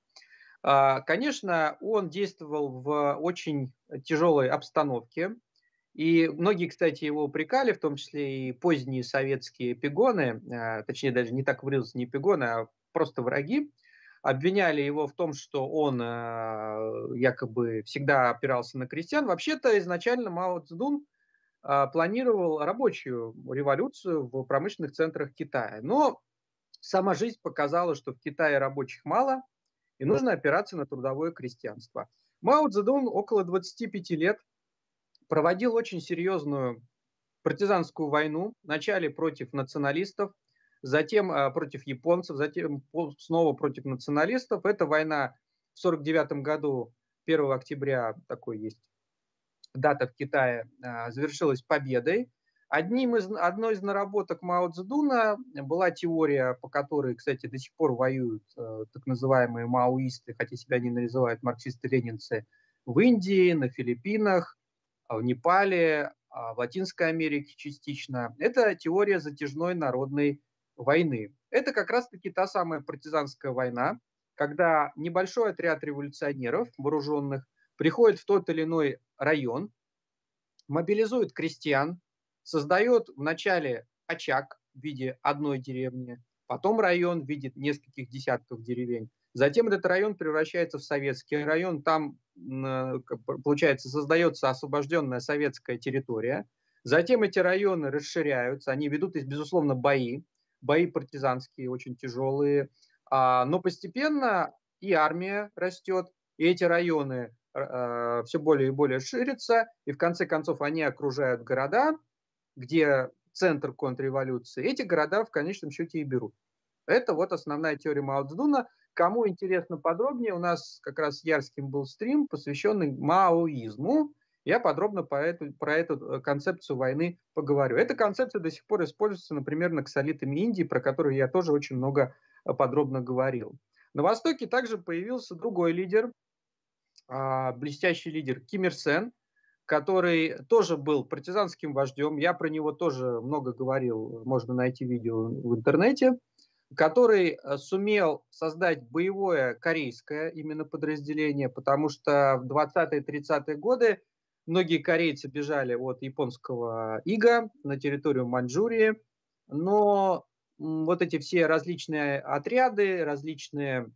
Э, конечно, он действовал в очень тяжелой обстановке. И многие, кстати, его упрекали, в том числе и поздние советские пигоны, э, точнее даже не так выразился, не пигоны, а просто враги, обвиняли его в том, что он э, якобы всегда опирался на крестьян. Вообще-то изначально Мао Цзэдун планировал рабочую революцию в промышленных центрах Китая. Но сама жизнь показала, что в Китае рабочих мало, и нужно опираться на трудовое крестьянство. Мао Цзэдун около 25 лет проводил очень серьезную партизанскую войну, вначале против националистов, затем э, против японцев, затем снова против националистов. Эта война в 1949 году, 1 октября, такой есть дата в Китае, э, завершилась победой. Одним из, одной из наработок Мао Цзэдуна была теория, по которой, кстати, до сих пор воюют э, так называемые маоисты, хотя себя не называют марксисты-ленинцы, в Индии, на Филиппинах, в Непале, в Латинской Америке частично. Это теория затяжной народной войны. Это как раз-таки та самая партизанская война, когда небольшой отряд революционеров вооруженных приходит в тот или иной район, мобилизует крестьян, создает вначале очаг в виде одной деревни, потом район в виде нескольких десятков деревень. Затем этот район превращается в советский район, там, получается, создается освобожденная советская территория. Затем эти районы расширяются, они ведут, безусловно, бои бои партизанские очень тяжелые. А, но постепенно и армия растет, и эти районы а, все более и более ширятся, и в конце концов они окружают города, где центр контрреволюции. Эти города в конечном счете и берут. Это вот основная теория Мао. Кому интересно подробнее, у нас как раз Ярским был стрим, посвященный маоизму я подробно по эту, про эту э, концепцию войны поговорю. Эта концепция до сих пор используется, например, наксолитами Индии, про которую я тоже очень много э, подробно говорил. На Востоке также появился другой лидер, а, блестящий лидер Ким Ир Сен, который тоже был партизанским вождем. Я про него тоже много говорил, можно найти видео в интернете который э, сумел создать боевое корейское именно подразделение, потому что в 20-30-е годы Многие корейцы бежали от японского ига на территорию Маньчжурии, но вот эти все различные отряды, различные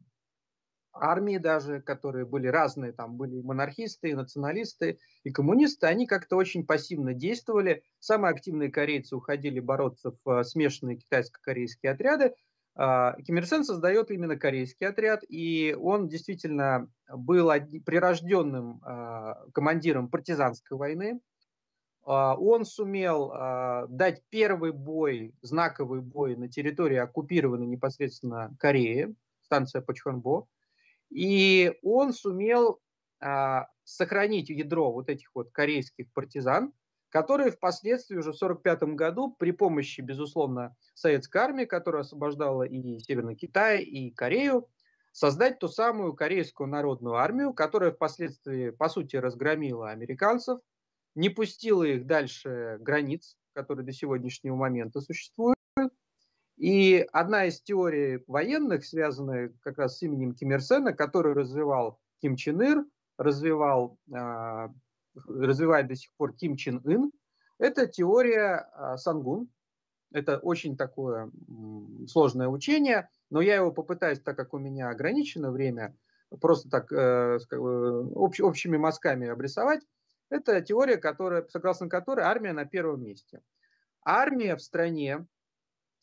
армии даже, которые были разные, там были монархисты, и националисты, и коммунисты, они как-то очень пассивно действовали. Самые активные корейцы уходили бороться в э, смешанные китайско-корейские отряды, А, Ким Ир Сен создает именно корейский отряд, и он действительно был прирожденным а, командиром партизанской войны. А, он сумел дать первый бой, знаковый бой на территории оккупированной непосредственно Кореи, станция Пачхонбо. И он сумел сохранить ядро вот этих вот корейских партизан, которые впоследствии уже в 1945 году при помощи, безусловно, советской армии, которая освобождала и Северный Китай, и Корею, создать ту самую корейскую народную армию, которая впоследствии, по сути, разгромила американцев, не пустила их дальше границ, которые до сегодняшнего момента существуют. И одна из теорий военных, связанная как раз с именем Ким Ир Сена, который развивал Ким Чен Ир, развивал а, развивает до сих пор Ким Чен Ын, это теория а, Сангун. Это очень такое сложное учение, но я его попытаюсь, так как у меня ограничено время, просто так э, общ, общими мазками обрисовать. Это теория, которая, согласно которой армия на первом месте. Армия в стране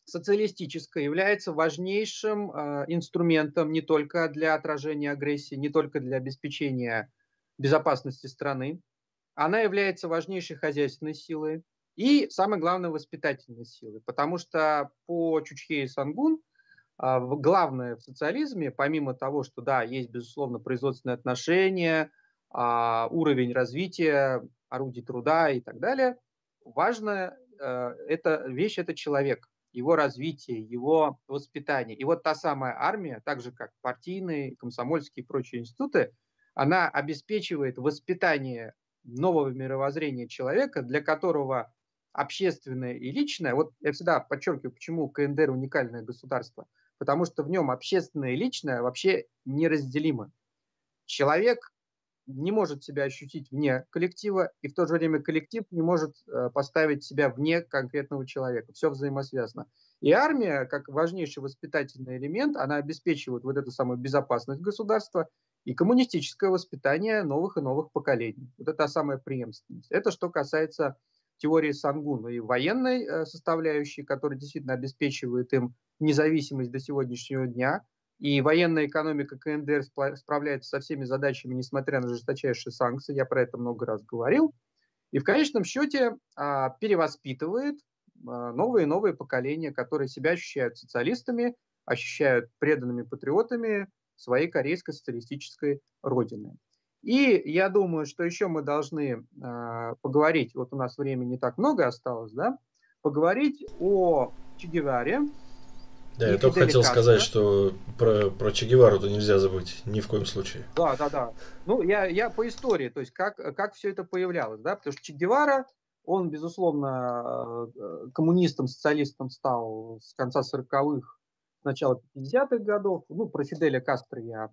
социалистическая является важнейшим э, инструментом не только для отражения агрессии, не только для обеспечения безопасности страны, она является важнейшей хозяйственной силой и, самое главное, воспитательной силой. Потому что по Чучхе и Сангун а, главное в социализме, помимо того, что, да, есть, безусловно, производственные отношения, а, уровень развития, орудий труда и так далее, важная эта вещь – это человек, его развитие, его воспитание. И вот та самая армия, так же как партийные, комсомольские и прочие институты, она обеспечивает воспитание нового мировоззрения человека, для которого общественное и личное, вот я всегда подчеркиваю, почему КНДР уникальное государство, потому что в нем общественное и личное вообще неразделимы. Человек не может себя ощутить вне коллектива, и в то же время коллектив не может э, поставить себя вне конкретного человека. Все взаимосвязано. И армия, как важнейший воспитательный элемент, она обеспечивает вот эту самую безопасность государства и коммунистическое воспитание новых и новых поколений. Вот это самая преемственность. Это что касается теории Сангуна и военной э, составляющей, которая действительно обеспечивает им независимость до сегодняшнего дня. И военная экономика КНДР справляется со всеми задачами, несмотря на жесточайшие санкции. Я про это много раз говорил. И в конечном счете а, перевоспитывает а, новые и новые поколения, которые себя ощущают социалистами, ощущают преданными патриотами, своей корейской социалистической родины. И я думаю, что еще мы должны э, поговорить, вот у нас времени не так много осталось, да, поговорить о Че Геваре. Да, я только хотел сказать, что про, про Че Гевару-то нельзя забыть, ни в коем случае. Да, да, да. Ну, я, я по истории, то есть как, как все это появлялось, да, потому что Че Гевара, он, безусловно, э, коммунистом, социалистом стал с конца 40-х начала 50-х годов. Ну, про Фиделя Кастро я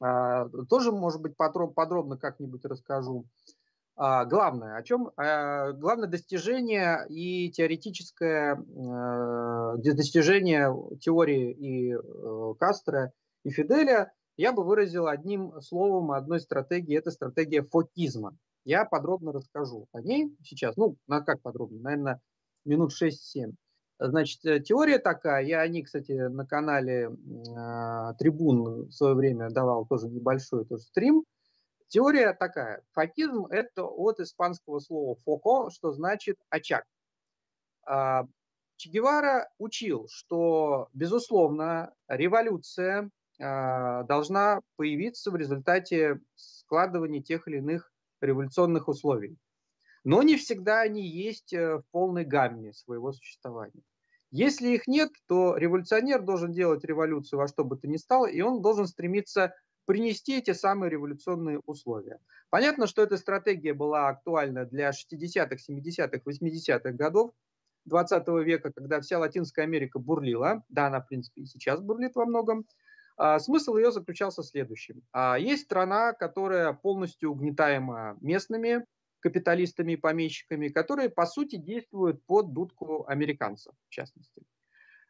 а, тоже, может быть, подробно как-нибудь расскажу. А, главное, о чем? А, главное достижение и теоретическое а, достижение теории и а, Кастро, и Фиделя я бы выразил одним словом, одной стратегией. Это стратегия фокизма. Я подробно расскажу о ней сейчас. Ну, на как подробно? Наверное, минут 6-7. Значит, э, теория такая, я о ней, кстати, на канале э, Трибун в свое время давал тоже небольшой тоже стрим. Теория такая, факизм – это от испанского слова «фоко», что значит «очаг». Э, Че Гевара учил, что, безусловно, революция э, должна появиться в результате складывания тех или иных революционных условий но не всегда они есть э, в полной гамме своего существования. Если их нет, то революционер должен делать революцию во что бы то ни стало, и он должен стремиться принести эти самые революционные условия. Понятно, что эта стратегия была актуальна для 60-х, 70-х, 80-х годов 20 века, когда вся Латинская Америка бурлила. Да, она, в принципе, и сейчас бурлит во многом. А, смысл ее заключался в следующем. А, есть страна, которая полностью угнетаема местными, капиталистами и помещиками, которые, по сути, действуют под дудку американцев, в частности.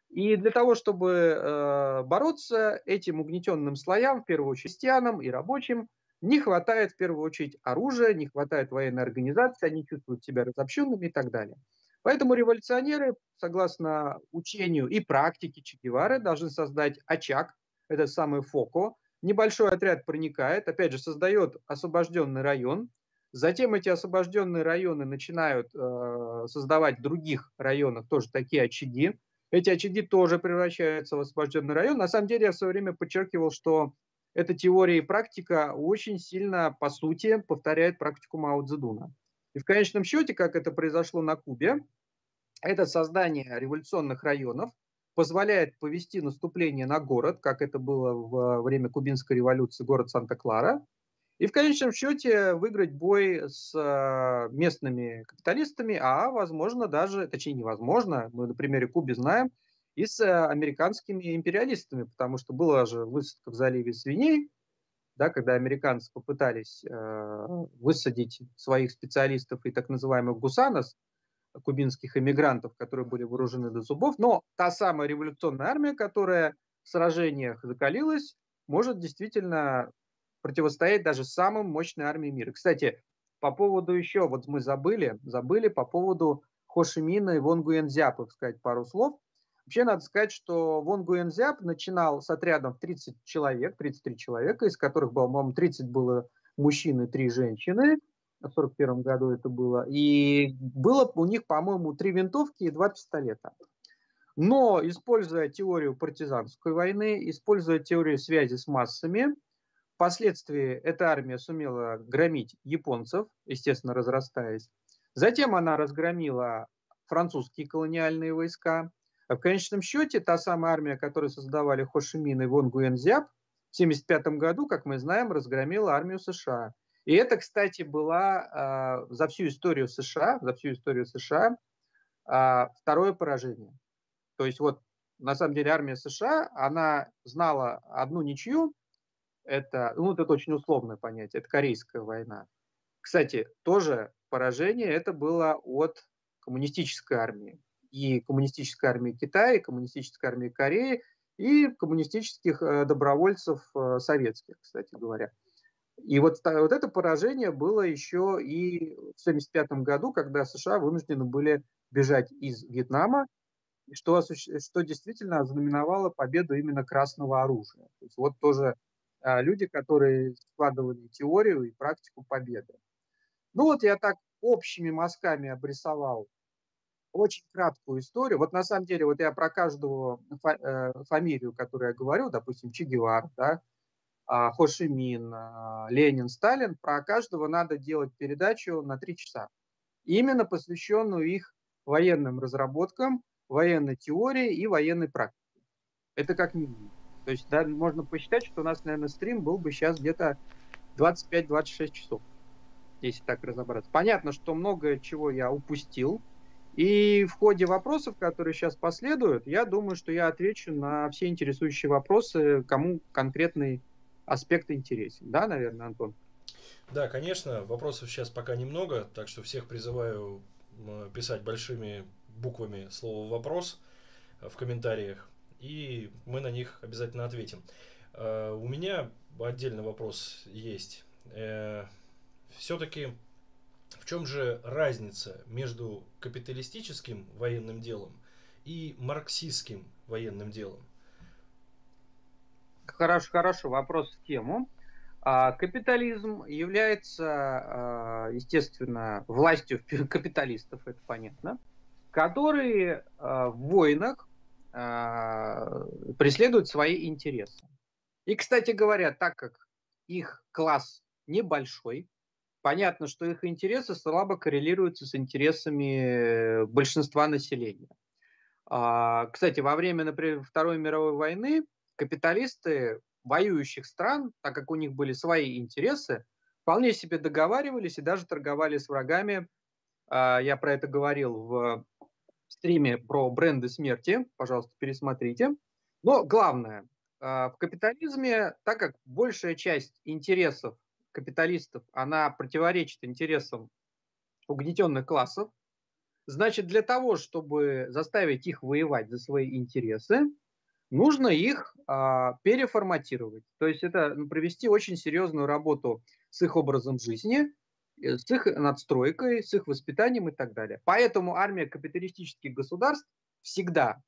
И для того, чтобы э, бороться этим угнетенным слоям, в первую очередь крестьянам и рабочим, не хватает в первую очередь оружия, не хватает военной организации, они чувствуют себя разобщенными и так далее. Поэтому революционеры, согласно учению и практике Че Гевары, должны создать очаг, это самый ФОКО. Небольшой отряд проникает, опять же, создает освобожденный район. Затем эти освобожденные районы начинают э, создавать в других районах тоже такие очаги. Эти очаги тоже превращаются в освобожденный район. На самом деле я в свое время подчеркивал, что эта теория и практика очень сильно, по сути, повторяет практику Мао Цзэдуна. И в конечном счете, как это произошло на Кубе, это создание революционных районов позволяет повести наступление на город, как это было в время Кубинской революции, город Санта-Клара, и в конечном счете выиграть бой с э, местными капиталистами, а возможно даже, точнее невозможно, мы на примере Кубы знаем, и с э, американскими империалистами, потому что была же высадка в заливе свиней, да, когда американцы попытались э, высадить своих специалистов и так называемых гусанос, кубинских эмигрантов, которые были вооружены до зубов, но та самая революционная армия, которая в сражениях закалилась, может действительно противостоять даже самым мощной армии мира. Кстати, по поводу еще, вот мы забыли, забыли по поводу Хошимина и Вон Гуэнзяпа сказать пару слов. Вообще надо сказать, что Вон Гуэнзяп начинал с отрядом в 30 человек, 33 человека, из которых, по-моему, 30 было мужчин и 3 женщины. В 41 году это было. И было у них, по-моему, 3 винтовки и 2 пистолета. Но, используя теорию партизанской войны, используя теорию связи с массами, впоследствии эта армия сумела громить японцев, естественно, разрастаясь. Затем она разгромила французские колониальные войска, а в конечном счете, та самая армия, которую создавали Хошимин и Вон Гуэнзяб, в 1975 году, как мы знаем, разгромила армию США. И это, кстати, была э, за всю историю США, за всю историю США э, второе поражение. То есть вот на самом деле армия США, она знала одну ничью, это, ну, это очень условное понятие, это Корейская война. Кстати, тоже поражение это было от коммунистической армии и коммунистической армии Китая, и коммунистической армии Кореи, и коммунистических э, добровольцев э, советских, кстати говоря. И вот, вот это поражение было еще и в 1975 году, когда США вынуждены были бежать из Вьетнама, что, что действительно ознаменовало победу именно красного оружия. То есть вот тоже люди, которые складывали теорию и практику победы. Ну вот я так общими мазками обрисовал очень краткую историю. Вот на самом деле, вот я про каждую э, фамилию, которую я говорю, допустим, Че Гевар, да, а, Хошимин, а, Ленин, Сталин, про каждого надо делать передачу на три часа. Именно посвященную их военным разработкам, военной теории и военной практике. Это как минимум. То есть да, можно посчитать, что у нас, наверное, стрим был бы сейчас где-то 25-26 часов, если так разобраться. Понятно, что многое чего я упустил, и в ходе вопросов, которые сейчас последуют, я думаю, что я отвечу на все интересующие вопросы, кому конкретный аспект интересен. Да, наверное, Антон? Да, конечно. Вопросов сейчас пока немного, так что всех призываю писать большими буквами слово «вопрос» в комментариях, и мы на них обязательно ответим. Э, у меня отдельный вопрос есть. Э, Все-таки в чем же разница между капиталистическим военным делом и марксистским военным делом? Хорошо, хорошо, вопрос в тему. А, капитализм является, а, естественно, властью капиталистов, это понятно, которые в войнах преследуют свои интересы. И, кстати говоря, так как их класс небольшой, понятно, что их интересы слабо коррелируются с интересами большинства населения. А, кстати, во время, например, Второй мировой войны капиталисты воюющих стран, так как у них были свои интересы, вполне себе договаривались и даже торговали с врагами. А, я про это говорил в стриме про бренды смерти, пожалуйста, пересмотрите. Но главное, а, в капитализме, так как большая часть интересов капиталистов, она противоречит интересам угнетенных классов, значит, для того, чтобы заставить их воевать за свои интересы, нужно их а, переформатировать. То есть это ну, провести очень серьезную работу с их образом жизни э, с их надстройкой, с их воспитанием и так далее. Поэтому армия капиталистических государств всегда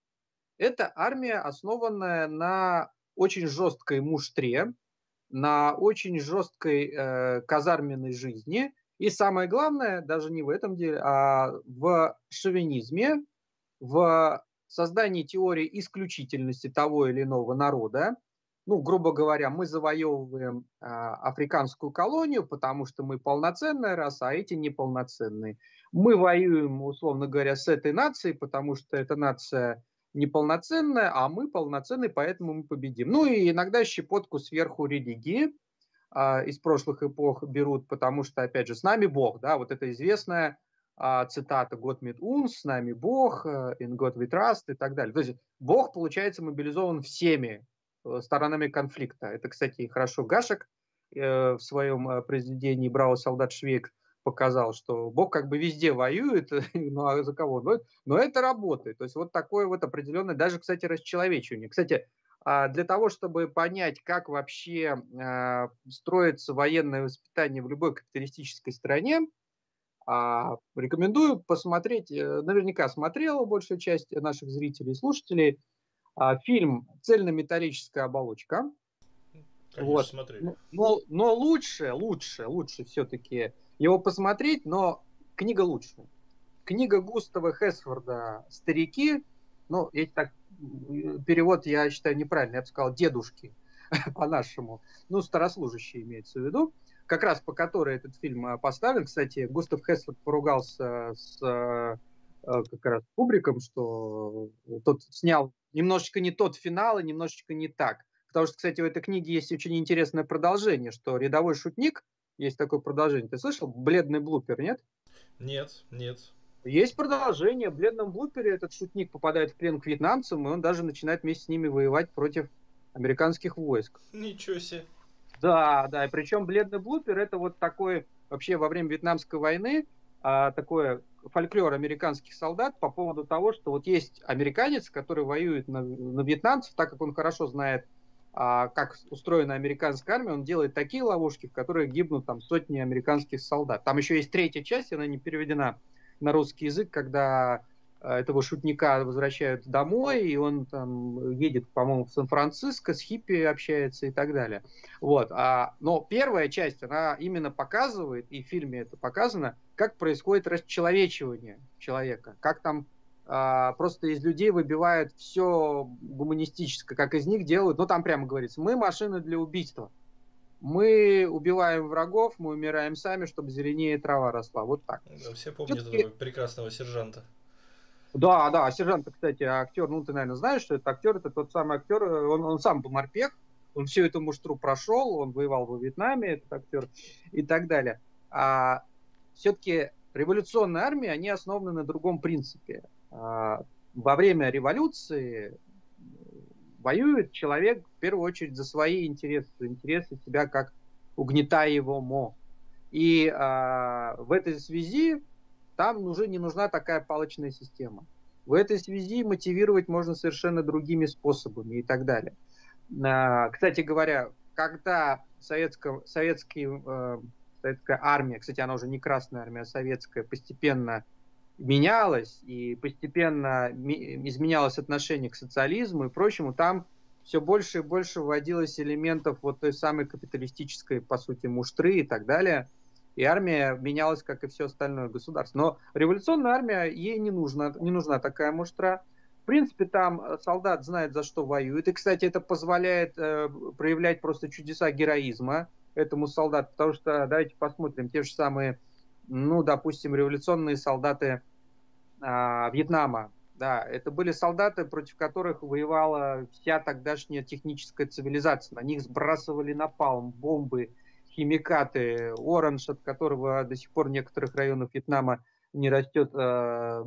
это армия, основанная на очень жесткой муштре, на очень жесткой э, казарменной жизни. И самое главное, даже не в этом деле, а в шовинизме, в создании теории исключительности того или иного народа. Ну, грубо говоря, мы завоевываем э, африканскую колонию, потому что мы полноценная раса, а эти неполноценные. Мы воюем, условно говоря, с этой нацией, потому что эта нация неполноценная, а мы полноценные, поэтому мы победим. Ну и иногда щепотку сверху религии а, из прошлых эпох берут, потому что, опять же, с нами Бог, да, вот это известная а, цитата «God mit uns», «С нами Бог», э, «In God we trust» и так далее. То есть Бог, получается, мобилизован всеми э, сторонами конфликта. Это, кстати, хорошо Гашек э, в своем э, произведении «Браво, солдат Швейк» показал, что Бог как бы везде воюет, ну а за кого? Но, но это работает. То есть вот такое вот определенное, даже, кстати, расчеловечивание. Кстати, а, для того, чтобы понять, как вообще строится военное воспитание в любой капиталистической стране, а, рекомендую посмотреть, э, наверняка смотрела большая часть наших зрителей и слушателей, фильм «Цельнометаллическая оболочка». Конечно, вот. смотрели. Но, но лучше, лучше, лучше все-таки его посмотреть, но книга лучше. Книга Густава Хесфорда «Старики», ну, я так, перевод я считаю неправильный, я бы сказал «дедушки» по-нашему, ну, старослужащие имеется в виду, как раз по которой этот фильм э, поставлен. Кстати, Густав Хесфорд поругался с э, как раз Кубриком, что тот снял немножечко не тот финал и немножечко не так. Потому что, кстати, в этой книге есть очень интересное продолжение, что рядовой шутник есть такое продолжение. Ты слышал? Бледный блупер, нет? Нет, нет. Есть продолжение. В бледном блупере этот шутник попадает в плен к вьетнамцам, и он даже начинает вместе с ними воевать против американских войск. Ничего себе. Да, да. И причем бледный блупер это вот такой вообще во время вьетнамской войны а, такое фольклор американских солдат по поводу того, что вот есть американец, который воюет на, на вьетнамцев, так как он хорошо знает а, как устроена американская армия, он делает такие ловушки, в которых гибнут там сотни американских солдат. Там еще есть третья часть, она не переведена на русский язык, когда а, этого шутника возвращают домой, и он там едет, по-моему, в Сан-Франциско, с хиппи общается и так далее. Вот. А, но первая часть, она именно показывает, и в фильме это показано, как происходит расчеловечивание человека, как там а, просто из людей выбивают все гуманистическое, как из них делают, ну там прямо говорится, мы машины для убийства. Мы убиваем врагов, мы умираем сами, чтобы зеленее трава росла. Вот так. Да, все помнят этого прекрасного сержанта. Да, да, сержант, кстати, актер, ну ты, наверное, знаешь, что это актер, это тот самый актер, он, он сам был морпех, он всю эту муштру прошел, он воевал во Вьетнаме, этот актер, и так далее. А все-таки революционные армии, они основаны на другом принципе. А, во время революции воюет человек в первую очередь за свои интересы, интересы себя как угнетаемого. И а, в этой связи там уже не нужна такая палочная система. В этой связи мотивировать можно совершенно другими способами и так далее. А, кстати говоря, когда советская, советский, э, советская армия, кстати, она уже не красная армия, а советская, постепенно менялось, и постепенно изменялось отношение к социализму и прочему, там все больше и больше вводилось элементов вот той самой капиталистической, по сути, муштры и так далее. И армия менялась, как и все остальное государство. Но революционная армия, ей не нужна, не нужна такая муштра. В принципе, там солдат знает, за что воюет. И, кстати, это позволяет э, проявлять просто чудеса героизма этому солдату. Потому что, давайте посмотрим, те же самые, ну, допустим, революционные солдаты а, Вьетнама. Да, это были солдаты, против которых воевала вся тогдашняя техническая цивилизация. На них сбрасывали напалм, бомбы, химикаты, оранж, от которого до сих пор в некоторых районах Вьетнама не растет э,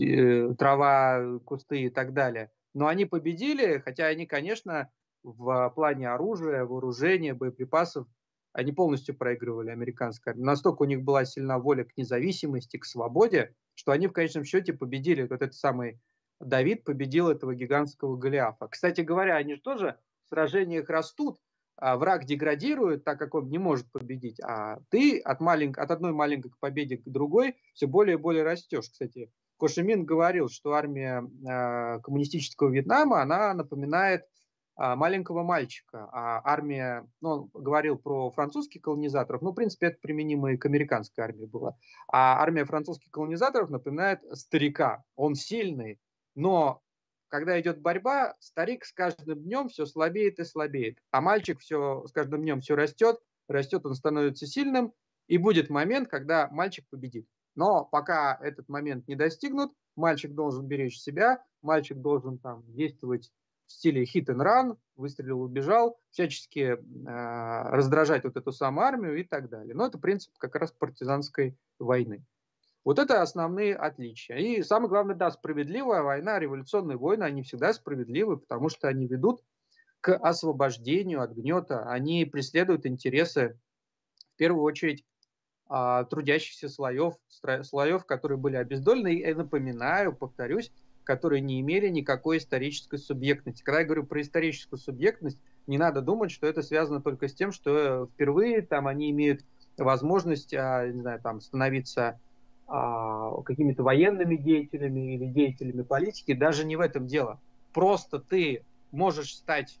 э, трава, кусты и так далее. Но они победили, хотя они, конечно, в плане оружия, вооружения, боеприпасов, они полностью проигрывали американской армии. Настолько у них была сильна воля к независимости, к свободе, что они в конечном счете победили. Вот этот самый Давид победил этого гигантского Голиафа. Кстати говоря, они же тоже в сражениях растут, а, враг деградирует, так как он не может победить, а ты от, малень... от одной маленькой победы к другой все более и более растешь. Кстати, Кошемин говорил, что армия э, коммунистического Вьетнама, она напоминает маленького мальчика, а армия, ну, он говорил про французских колонизаторов, ну, в принципе, это применимо и к американской армии было, а армия французских колонизаторов напоминает старика, он сильный, но когда идет борьба, старик с каждым днем все слабеет и слабеет, а мальчик все с каждым днем все растет, растет, он становится сильным, и будет момент, когда мальчик победит. Но пока этот момент не достигнут, мальчик должен беречь себя, мальчик должен там действовать стиле hit and run, выстрелил, убежал, всячески э, раздражать вот эту самую армию и так далее. Но это принцип как раз партизанской войны. Вот это основные отличия. И самое главное, да, справедливая война, революционные войны, они всегда справедливы, потому что они ведут к освобождению от гнета, они преследуют интересы, в первую очередь, а, трудящихся слоев, слоев, которые были обездолены. И напоминаю, повторюсь, которые не имели никакой исторической субъектности. Когда я говорю про историческую субъектность, не надо думать, что это связано только с тем, что впервые там они имеют возможность, а, не знаю, там становиться а, какими-то военными деятелями или деятелями политики, даже не в этом дело. Просто ты можешь стать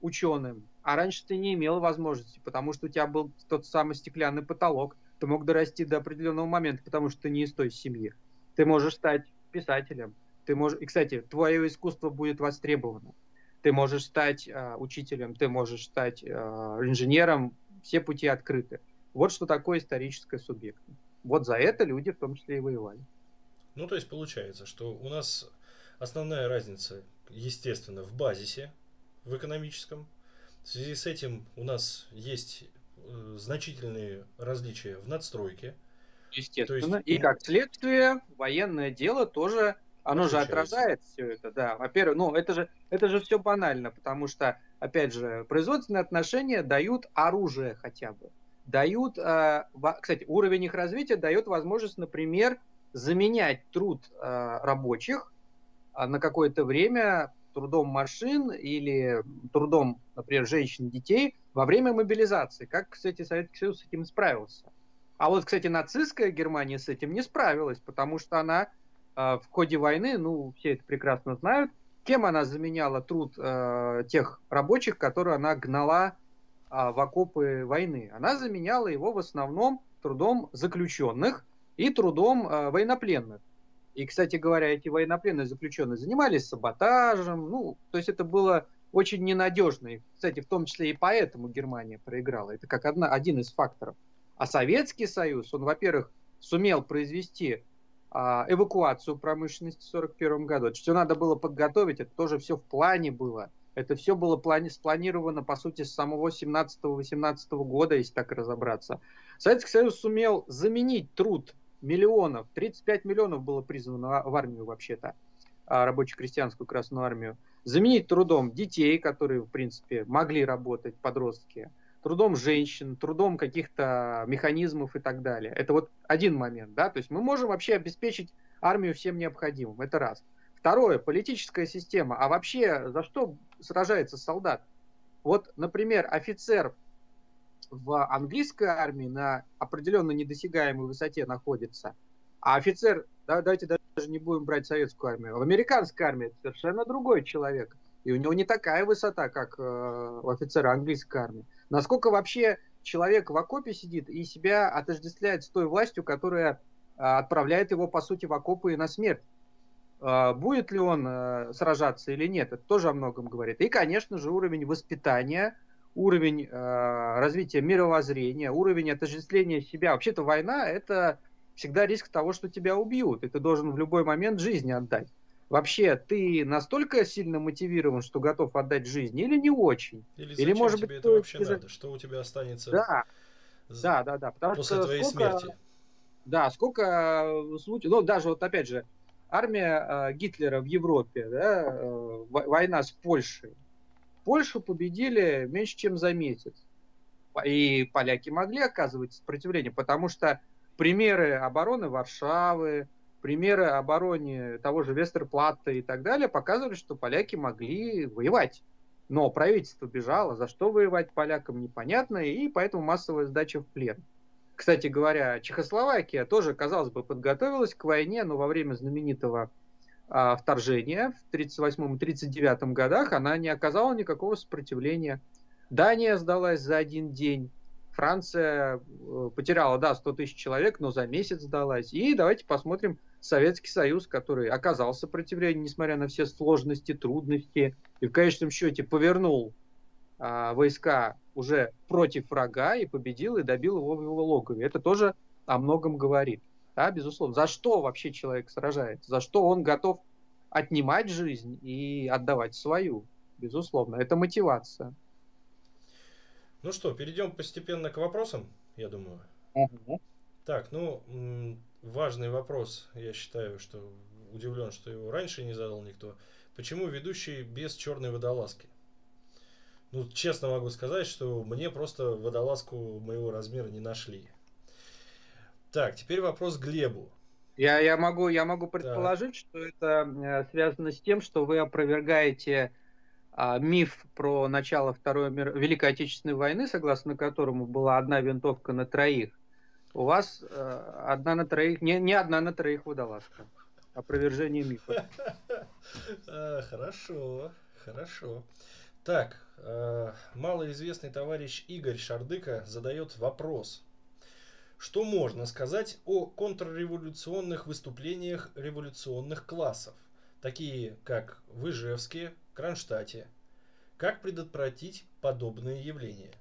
ученым, а раньше ты не имел возможности, потому что у тебя был тот самый стеклянный потолок, ты мог дорасти до определенного момента, потому что ты не из той семьи. Ты можешь стать писателем, ты можешь, и, кстати, твое искусство будет востребовано. Ты можешь стать э, учителем, ты можешь стать э, инженером, все пути открыты. Вот что такое историческая субъектность. Вот за это люди в том числе и воевали. Ну, то есть получается, что у нас основная разница, естественно, в базисе, в экономическом. В связи с этим у нас есть э, значительные различия в надстройке. Естественно. есть, и как следствие, военное дело тоже, оно же отражает все это, да. Во-первых, ну это же, это же все банально, потому что, опять же, производственные отношения дают оружие хотя бы дают, э, кстати, уровень их развития дает возможность, например, заменять труд э, рабочих э, на какое-то время трудом машин или трудом, например, женщин, детей во время мобилизации. Как, кстати, Советский Союз с этим справился. А вот, кстати, нацистская Германия с этим не справилась, потому что она в ходе войны, ну, все это прекрасно знают, кем она заменяла труд э, тех рабочих, которые она гнала а, в окопы войны. Она заменяла его в основном трудом заключенных и трудом а, военнопленных. И, кстати говоря, эти военнопленные заключенные занимались саботажем, ну, то есть это было очень ненадежно. И, кстати, в том числе и поэтому Германия проиграла. Это как одна, один из факторов. А Советский Союз, он, во-первых, сумел произвести а, эвакуацию промышленности в 1941 году. Это все надо было подготовить, это тоже все в плане было. Это все было плани- спланировано, по сути, с самого 17-18 года, если так разобраться. Советский Союз сумел заменить труд миллионов, 35 миллионов было призвано в армию вообще-то, а, рабоче-крестьянскую Красную Армию, заменить трудом детей, которые, в принципе, могли работать, подростки, трудом женщин, трудом каких-то механизмов и так далее. Это вот один момент, да, то есть мы можем вообще обеспечить армию всем необходимым, это раз. Второе, политическая система. А вообще, за что сражается солдат? Вот, например, офицер в английской армии на определенно недосягаемой высоте находится, а офицер, да, давайте даже не будем брать советскую армию, в американской армии это совершенно другой человек. И у него не такая высота, как э, у офицера английской армии. Насколько вообще человек в окопе сидит и себя отождествляет с той властью, которая э, отправляет его, по сути, в окопы и на смерть. А, будет ли он э, сражаться или нет, это тоже о многом говорит. И, конечно же, уровень воспитания, уровень э, развития мировоззрения, уровень отождествления себя. Вообще-то война – это всегда риск того, что тебя убьют, и ты должен в любой момент жизни отдать. Вообще, ты настолько сильно мотивирован, что готов отдать жизнь, или не очень? Или, или может тебе быть, это вообще ты... надо? Что у тебя останется да. да, да, да. Потому после что твоей сколько... смерти? Да, сколько случаев, ну даже вот опять же, армия э, Гитлера в Европе, да, э, война с Польшей. Польшу победили меньше, чем за месяц. И поляки могли оказывать сопротивление, потому что примеры обороны Варшавы, примеры обороны того же Вестерплатта и так далее показывали, что поляки могли воевать. Но правительство бежало, за что воевать полякам непонятно, и поэтому массовая сдача в плен. Кстати говоря, Чехословакия тоже, казалось бы, подготовилась к войне, но во время знаменитого а, вторжения в 1938-1939 годах она не оказала никакого сопротивления. Дания сдалась за один день, Франция э, потеряла, да, 100 тысяч человек, но за месяц сдалась. И давайте посмотрим Советский Союз, который оказал сопротивление, несмотря на все сложности, трудности, и в конечном счете повернул а, войска уже против врага и победил и добил его в его логове. Это тоже о многом говорит. Да, безусловно. За что вообще человек сражается? За что он готов отнимать жизнь и отдавать свою? Безусловно. Это мотивация. Ну что, перейдем постепенно к вопросам, я думаю. Угу. Так, ну, важный вопрос, я считаю, что удивлен, что его раньше не задал никто. Почему ведущий без черной водолазки? Ну, честно могу сказать, что мне просто водолазку моего размера не нашли. Так, теперь вопрос Глебу. Я, я, могу, я могу предположить, так. что это э, связано с тем, что вы опровергаете а, миф про начало Второй мир... Великой Отечественной войны, согласно которому была одна винтовка на троих, у вас э, одна на троих, не, не одна на троих водолазка. Опровержение мифа. А, хорошо, хорошо. Так, э, малоизвестный товарищ Игорь Шардыка задает вопрос. Что можно сказать о контрреволюционных выступлениях революционных классов, такие как в Ижевске, Кронштадте. Как предотвратить подобные явления?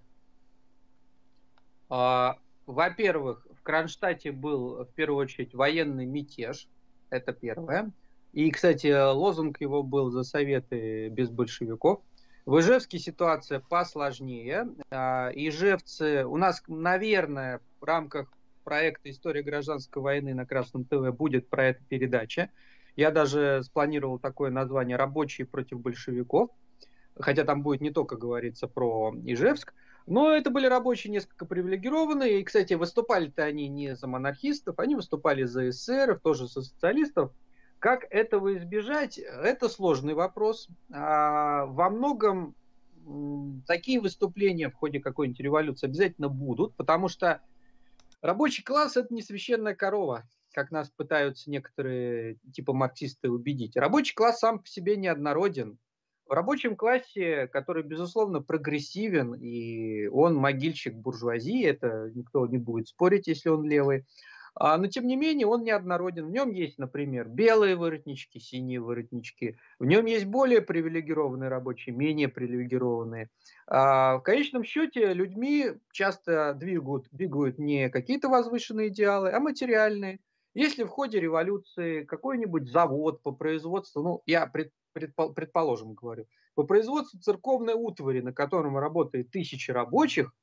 А, во-первых, в Кронштадте был в первую очередь военный мятеж. Это первое. И, кстати, лозунг его был за советы без большевиков. В Ижевске ситуация посложнее. А, ижевцы, у нас, наверное, в рамках проекта «История гражданской войны» на Красном ТВ будет про это передача. Я даже спланировал такое название «Рабочие против большевиков», хотя там будет не только говориться про Ижевск, но это были рабочие несколько привилегированные, и, кстати, выступали-то они не за монархистов, они выступали за эсеров, тоже за социалистов. Как этого избежать, это сложный вопрос. А, во многом такие выступления в ходе какой-нибудь революции обязательно будут, потому что рабочий класс – это не священная корова как нас пытаются некоторые типа марксисты убедить. Рабочий класс сам по себе неоднороден. В рабочем классе, который, безусловно, прогрессивен, и он могильщик буржуазии, это никто не будет спорить, если он левый, а, но, тем не менее, он неоднороден. В нем есть, например, белые воротнички, синие воротнички. В нем есть более привилегированные рабочие, менее привилегированные. А, в конечном счете, людьми часто двигают, двигают не какие-то возвышенные идеалы, а материальные. Если в ходе революции какой-нибудь завод по производству, ну, я пред, предпол, предположим говорю, по производству церковной утвари, на котором работает тысячи рабочих,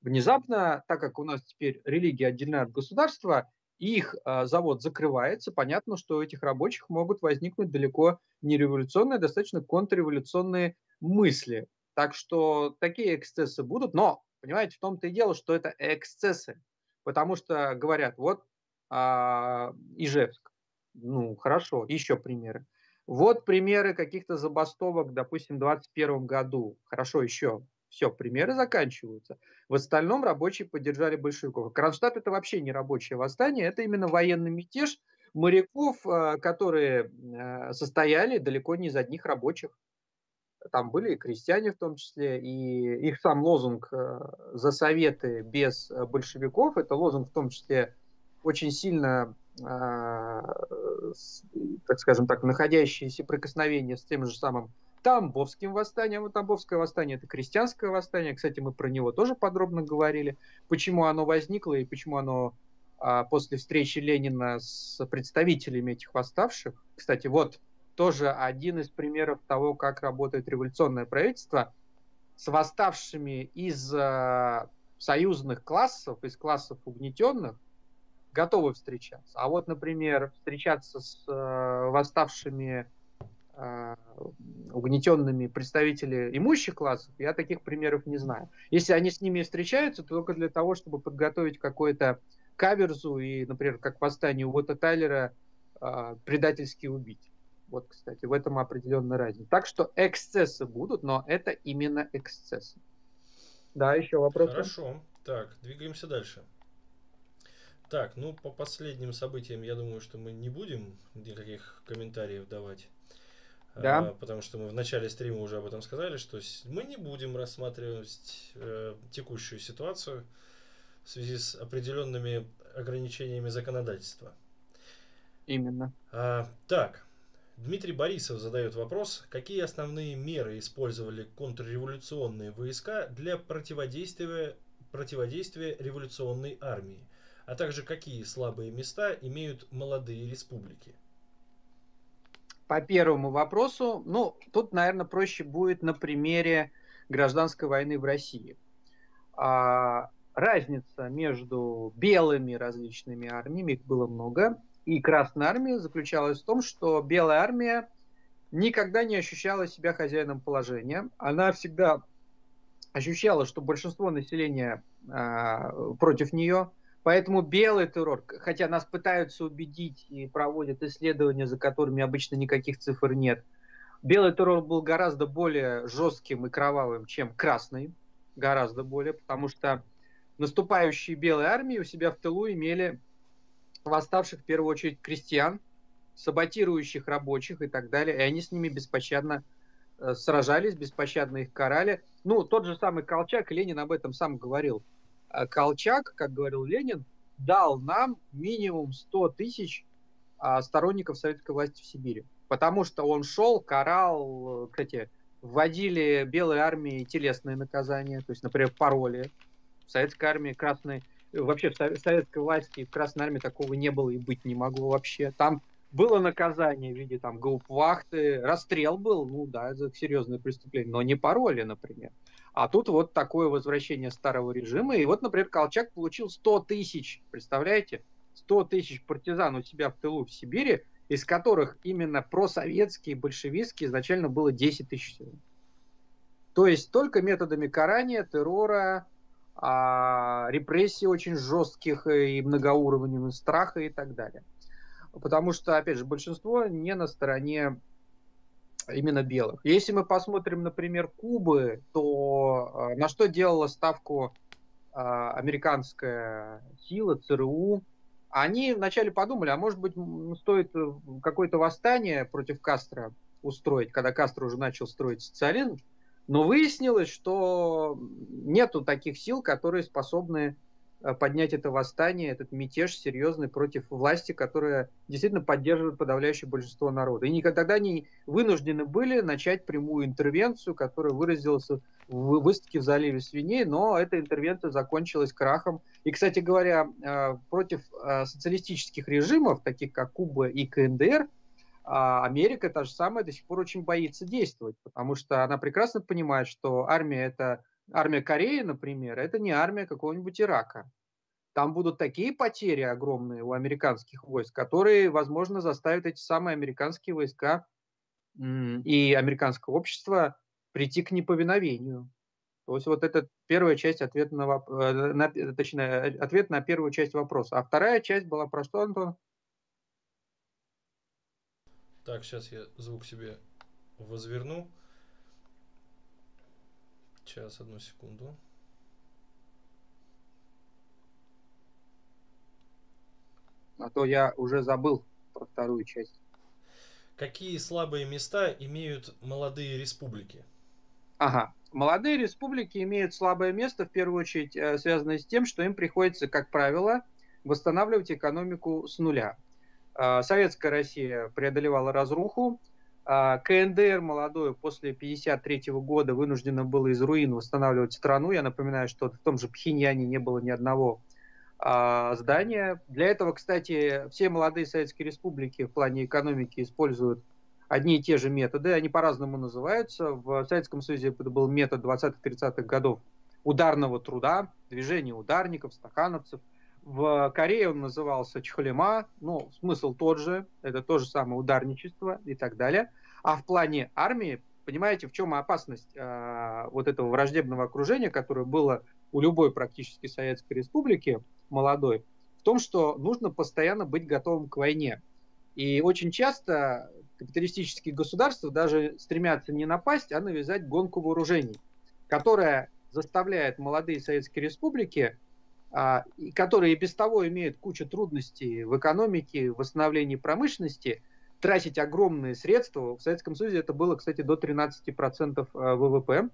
внезапно, так как у нас теперь религия отделена от государства, их э, завод закрывается, понятно, что у этих рабочих могут возникнуть далеко не революционные, а достаточно контрреволюционные мысли. Так что такие эксцессы будут, но, понимаете, в том-то и дело, что это эксцессы. Потому что говорят, вот а, Ижевск. Ну, хорошо, еще примеры. Вот примеры каких-то забастовок, допустим, в 2021 году. Хорошо, еще. Все, примеры заканчиваются. В остальном рабочие поддержали большевиков. Кронштадт это вообще не рабочее восстание, это именно военный мятеж моряков, а, которые а, состояли далеко не из одних рабочих. Там были и крестьяне в том числе, и их сам лозунг а, «За советы без большевиков» – это лозунг в том числе очень сильно, э, так скажем так, находящиеся прикосновения с тем же самым Тамбовским восстанием. Тамбовское восстание – это крестьянское восстание. Кстати, мы про него тоже подробно говорили. Почему оно возникло и почему оно а, после встречи Ленина с представителями этих восставших. Кстати, вот тоже один из примеров того, как работает революционное правительство с восставшими из а, союзных классов, из классов угнетенных, готовы встречаться. А вот, например, встречаться с э, восставшими э, угнетенными представителями имущих классов, я таких примеров не знаю. Если они с ними встречаются, то только для того, чтобы подготовить какой-то каверзу и, например, как восстание Уотта Тайлера, э, предательски убить. Вот, кстати, в этом определенная разница. Так что эксцессы будут, но это именно эксцессы. Да, еще вопрос. Хорошо. Так, двигаемся дальше. Так, ну по последним событиям, я думаю, что мы не будем никаких комментариев давать. Да. А, потому что мы в начале стрима уже об этом сказали, что мы не будем рассматривать э, текущую ситуацию в связи с определенными ограничениями законодательства. Именно. А, так, Дмитрий Борисов задает вопрос, какие основные меры использовали контрреволюционные войска для противодействия, противодействия революционной армии, а также какие слабые места имеют молодые республики? По первому вопросу, ну, тут, наверное, проще будет на примере гражданской войны в России. А, разница между белыми различными армиями, их было много, и Красной армии заключалась в том, что Белая армия никогда не ощущала себя хозяином положения. Она всегда ощущала, что большинство населения э, против нее, Поэтому белый террор, хотя нас пытаются убедить и проводят исследования, за которыми обычно никаких цифр нет, белый террор был гораздо более жестким и кровавым, чем красный, гораздо более, потому что наступающие белые армии у себя в тылу имели восставших в первую очередь крестьян, саботирующих рабочих и так далее, и они с ними беспощадно э, сражались, беспощадно их карали. Ну, тот же самый Колчак, Ленин об этом сам говорил – Колчак, как говорил Ленин, дал нам минимум 100 тысяч а, сторонников советской власти в Сибири. Потому что он шел, карал, кстати, вводили белой армии телесные наказания, то есть, например, пароли. В советской армии красной, вообще в советской власти в Красной армии такого не было и быть не могло вообще. Там было наказание в виде там гаупвахты, расстрел был, ну да, это серьезное преступление, но не пароли, например. А тут вот такое возвращение старого режима. И вот, например, Колчак получил 100 тысяч, представляете? 100 тысяч партизан у себя в тылу в Сибири, из которых именно просоветские, большевистские изначально было 10 тысяч. То есть только методами карания, террора, а, репрессий очень жестких и многоуровневых, страха и так далее. Потому что, опять же, большинство не на стороне именно белых. Если мы посмотрим, например, Кубы, то э, на что делала ставку э, американская сила, ЦРУ, они вначале подумали, а может быть стоит э, какое-то восстание против Кастро устроить, когда Кастро уже начал строить социализм, но выяснилось, что нету таких сил, которые способны поднять это восстание, этот мятеж серьезный против власти, которая действительно поддерживает подавляющее большинство народа. И никогда они вынуждены были начать прямую интервенцию, которая выразилась в выставке в заливе свиней, но эта интервенция закончилась крахом. И, кстати говоря, э, против э, социалистических режимов, таких как Куба и КНДР, Америка та же самая до сих пор очень боится действовать, потому что она прекрасно понимает, что армия это армия Кореи, например, это не армия какого-нибудь Ирака. Там будут такие потери огромные у американских войск, которые, возможно, заставят эти самые американские войска и американское общество прийти к неповиновению. То есть вот это первая часть ответа на, э, на точнее, ответ на первую часть вопроса. А вторая часть была про что, Антон? Так, сейчас я звук себе возверну. Сейчас, одну секунду. А то я уже забыл про вторую часть. Какие слабые места имеют молодые республики? Ага. Молодые республики имеют слабое место, в первую очередь, э, связанное с тем, что им приходится, как правило, восстанавливать экономику с нуля. Э, Советская Россия преодолевала разруху, КНДР молодой после 1953 года вынуждена была из руин восстанавливать страну. Я напоминаю, что в том же Пхеньяне не было ни одного а, здания. Для этого, кстати, все молодые советские республики в плане экономики используют одни и те же методы. Они по-разному называются. В Советском Союзе это был метод 20-30-х годов ударного труда, движения ударников, стахановцев. В Корее он назывался Чхолема, ну, смысл тот же, это то же самое ударничество и так далее. А в плане армии, понимаете, в чем опасность э, вот этого враждебного окружения, которое было у любой практически Советской Республики молодой, в том, что нужно постоянно быть готовым к войне. И очень часто капиталистические государства даже стремятся не напасть, а навязать гонку вооружений, которая заставляет молодые советские республики, а, которые и без того имеют кучу трудностей в экономике, в восстановлении промышленности, тратить огромные средства. В Советском Союзе это было, кстати, до 13% а, ВВП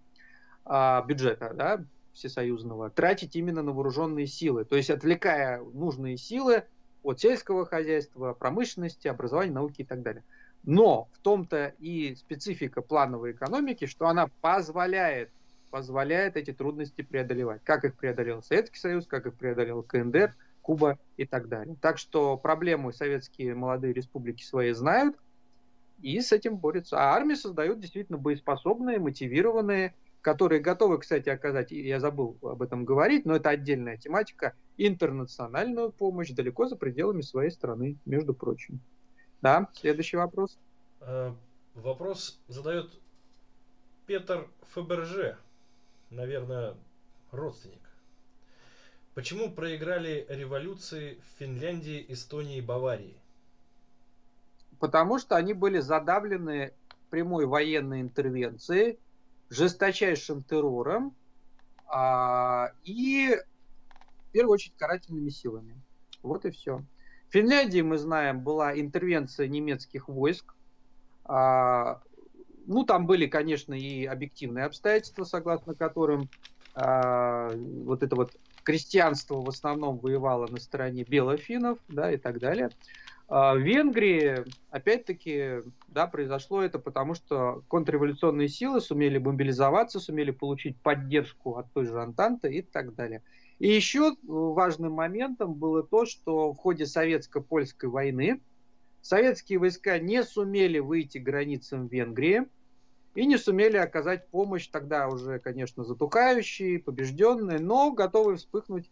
а, бюджета да, всесоюзного, тратить именно на вооруженные силы. То есть отвлекая нужные силы от сельского хозяйства, промышленности, образования, науки и так далее. Но в том-то и специфика плановой экономики, что она позволяет, позволяет эти трудности преодолевать. Как их преодолел Советский Союз, как их преодолел КНДР, Куба и так далее. Так что проблемы советские молодые республики свои знают и с этим борются. А армии создают действительно боеспособные, мотивированные, которые готовы, кстати, оказать, я забыл об этом говорить, но это отдельная тематика, интернациональную помощь далеко за пределами своей страны, между прочим. Да, следующий вопрос. Э, вопрос задает Петр Фаберже, наверное, родственник. Почему проиграли революции в Финляндии, Эстонии и Баварии? Потому что они были задавлены прямой военной интервенцией, жесточайшим террором а, и, в первую очередь, карательными силами. Вот и все. В Финляндии, мы знаем, была интервенция немецких войск. А, ну, там были, конечно, и объективные обстоятельства, согласно которым а, вот это вот крестьянство в основном воевало на стороне белофинов, да, и так далее. А в Венгрии, опять-таки, да, произошло это потому, что контрреволюционные силы сумели мобилизоваться, сумели получить поддержку от той же Антанты и так далее. И еще важным моментом было то, что в ходе советско-польской войны советские войска не сумели выйти границам Венгрии, и не сумели оказать помощь тогда уже, конечно, затухающие, побежденные, но готовые вспыхнуть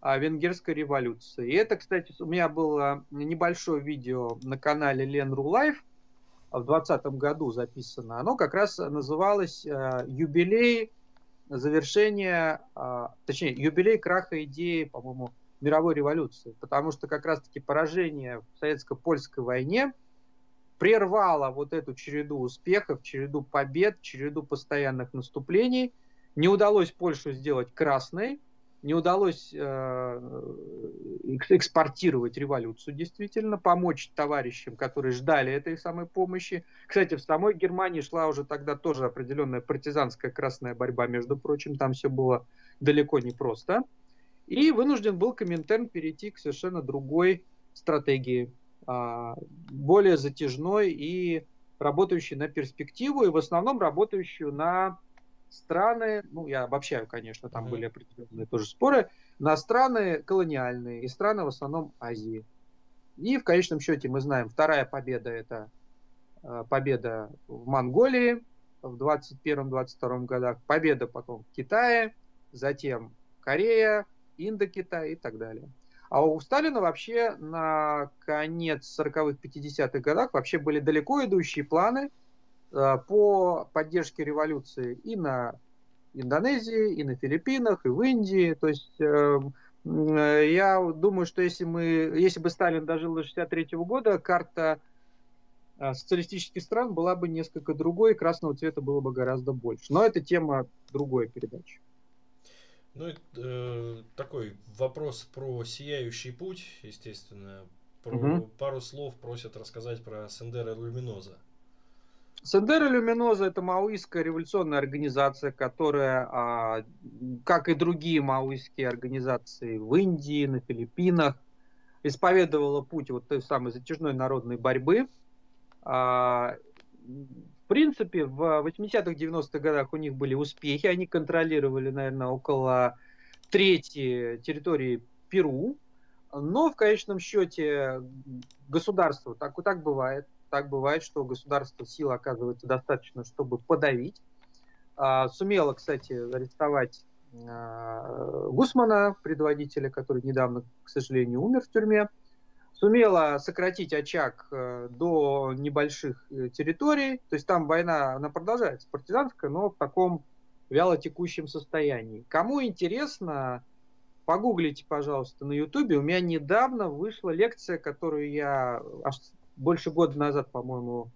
а, венгерской революции. И это, кстати, у меня было небольшое видео на канале Ленру Лайф в 2020 году записано. Оно как раз называлось а, «Юбилей завершения», а, точнее, «Юбилей краха идеи, по-моему, мировой революции». Потому что как раз-таки поражение в советско-польской войне – прервала вот эту череду успехов, череду побед, череду постоянных наступлений. Не удалось Польшу сделать красной, не удалось э, экспортировать революцию действительно, помочь товарищам, которые ждали этой самой помощи. Кстати, в самой Германии шла уже тогда тоже определенная партизанская красная борьба, между прочим, там все было далеко не просто. И вынужден был Коминтерн перейти к совершенно другой стратегии. А, более затяжной и работающий на перспективу, и в основном работающую на страны, ну, я обобщаю, конечно, там mm-hmm. были определенные тоже споры, на страны колониальные и страны в основном Азии. И в конечном счете мы знаем, вторая победа это а, победа в Монголии в 21-22 годах, победа потом в Китае, затем Корея, Индокитай и так далее. А у Сталина вообще на конец 40-х, 50-х годах вообще были далеко идущие планы э, по поддержке революции и на Индонезии, и на Филиппинах, и в Индии. То есть э, э, я думаю, что если, мы, если бы Сталин дожил до 63 -го года, карта социалистических стран была бы несколько другой, красного цвета было бы гораздо больше. Но это тема другой передачи. Ну, э, такой вопрос про сияющий путь, естественно. Про угу. пару слов просят рассказать про Сендера Люминоза. Сендера Люминоза это маоистская революционная организация, которая, а, как и другие маоистские организации в Индии, на Филиппинах, исповедовала путь вот той самой затяжной народной борьбы. Принципе, в 80-х, 90-х годах у них были успехи. Они контролировали, наверное, около трети территории Перу. Но в конечном счете государство, так, так бывает, так бывает, что государство сил оказывается достаточно, чтобы подавить. А, сумело, кстати, арестовать а, Гусмана, предводителя, который недавно, к сожалению, умер в тюрьме сумела сократить очаг э, до небольших э, территорий. То есть там война, она продолжается, партизанская, но в таком вяло текущем состоянии. Кому интересно, погуглите, пожалуйста, на Ютубе. У меня недавно вышла лекция, которую я аж больше года назад, по-моему,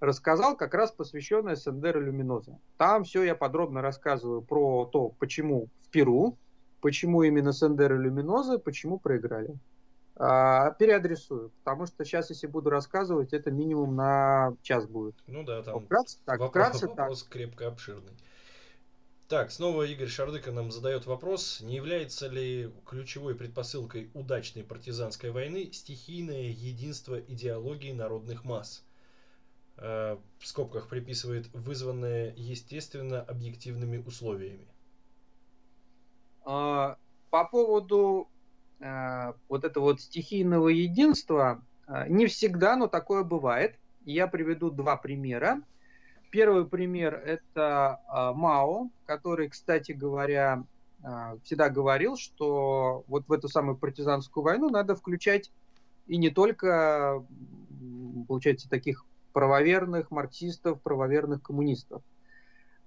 рассказал, как раз посвященное Сендеро Люминоза. Там все я подробно рассказываю про то, почему в Перу, почему именно Сендеро Люминоза, почему проиграли. А, переадресую, потому что сейчас, если буду рассказывать, это минимум на час будет. Ну да, там вкратце, так, вопрос, вкратце, вопрос так. крепко обширный. Так, снова Игорь Шардыка нам задает вопрос, не является ли ключевой предпосылкой удачной партизанской войны стихийное единство идеологии народных масс? Э, в скобках приписывает вызванное естественно объективными условиями. А, по поводу вот этого вот стихийного единства э, не всегда, но такое бывает. Я приведу два примера. Первый пример – это э, Мао, который, кстати говоря, всегда говорил, что вот в эту самую партизанскую войну надо включать и не только, получается, таких правоверных марксистов, правоверных коммунистов.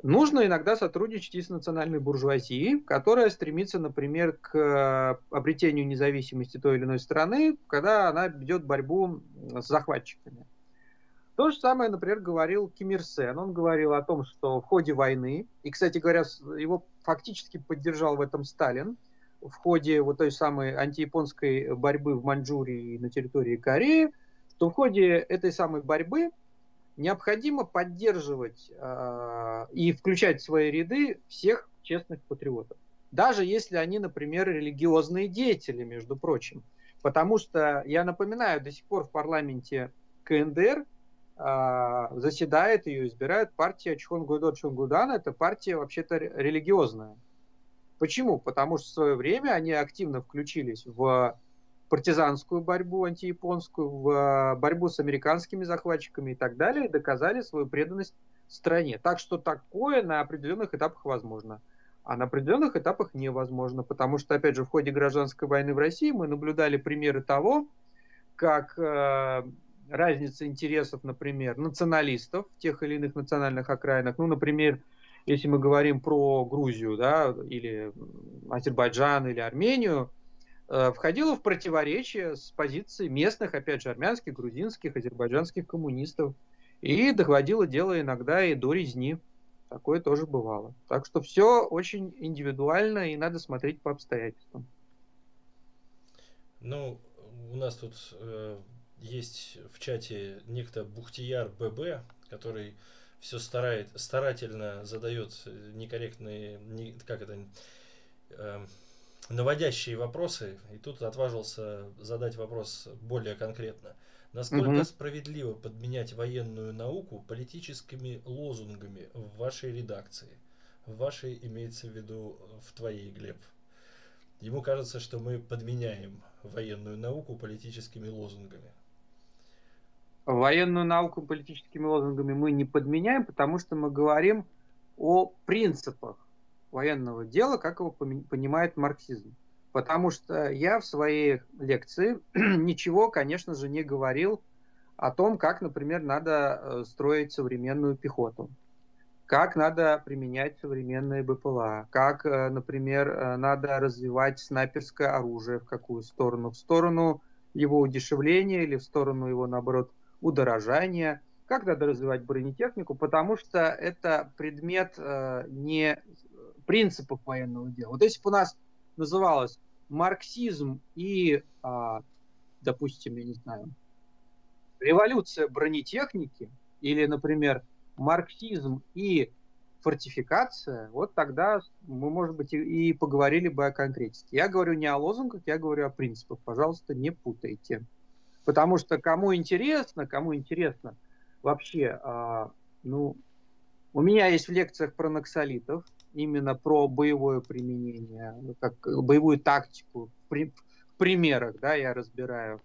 Нужно иногда сотрудничать и с национальной буржуазией, которая стремится, например, к э, обретению независимости той или иной страны, когда она ведет борьбу с захватчиками. То же самое, например, говорил Ким Ир Сен. Он говорил о том, что в ходе войны, и, кстати говоря, его фактически поддержал в этом Сталин, в ходе вот той самой антияпонской борьбы в Маньчжурии и на территории Кореи, что в ходе этой самой борьбы необходимо поддерживать э, и включать в свои ряды всех честных патриотов. Даже если они, например, религиозные деятели, между прочим. Потому что, я напоминаю, до сих пор в парламенте КНДР э, заседает ее, избирает партия Чхонгудо Чонгудан. Это партия вообще-то религиозная. Почему? Потому что в свое время они активно включились в партизанскую борьбу антияпонскую, в а, борьбу с американскими захватчиками и так далее, и доказали свою преданность стране. Так что такое на определенных этапах возможно. А на определенных этапах невозможно, потому что, опять же, в ходе гражданской войны в России мы наблюдали примеры того, как э, разница интересов, например, националистов в тех или иных национальных окраинах, ну, например, если мы говорим про Грузию, да, или Азербайджан, или Армению, входило в противоречие с позицией местных, опять же, армянских, грузинских, азербайджанских коммунистов. И доходило дело иногда и до резни. Такое тоже бывало. Так что все очень индивидуально и надо смотреть по обстоятельствам. Ну, у нас тут э, есть в чате некто Бухтияр ББ, который все старает, старательно задает некорректные, не, как это, э, наводящие вопросы, и тут отважился задать вопрос более конкретно. Насколько угу. справедливо подменять военную науку политическими лозунгами в вашей редакции? В вашей имеется в виду в твоей, Глеб. Ему кажется, что мы подменяем военную науку политическими лозунгами. Военную науку политическими лозунгами мы не подменяем, потому что мы говорим о принципах военного дела, как его понимает марксизм. Потому что я в своей лекции ничего, конечно же, не говорил о том, как, например, надо э, строить современную пехоту, как надо применять современные БПЛА, как, э, например, э, надо развивать снайперское оружие в какую сторону, в сторону его удешевления или в сторону его, наоборот, удорожания, как надо развивать бронетехнику, потому что это предмет не принципов военного дела. Вот если бы у нас называлось марксизм и, а, допустим, я не знаю, революция бронетехники, или, например, марксизм и фортификация, вот тогда мы, может быть, и, поговорили бы о конкретике. Я говорю не о лозунгах, я говорю о принципах. Пожалуйста, не путайте. Потому что кому интересно, кому интересно вообще, а, ну, у меня есть в лекциях про наксолитов, именно про боевое применение, как боевую тактику в примерах, да, я разбираю.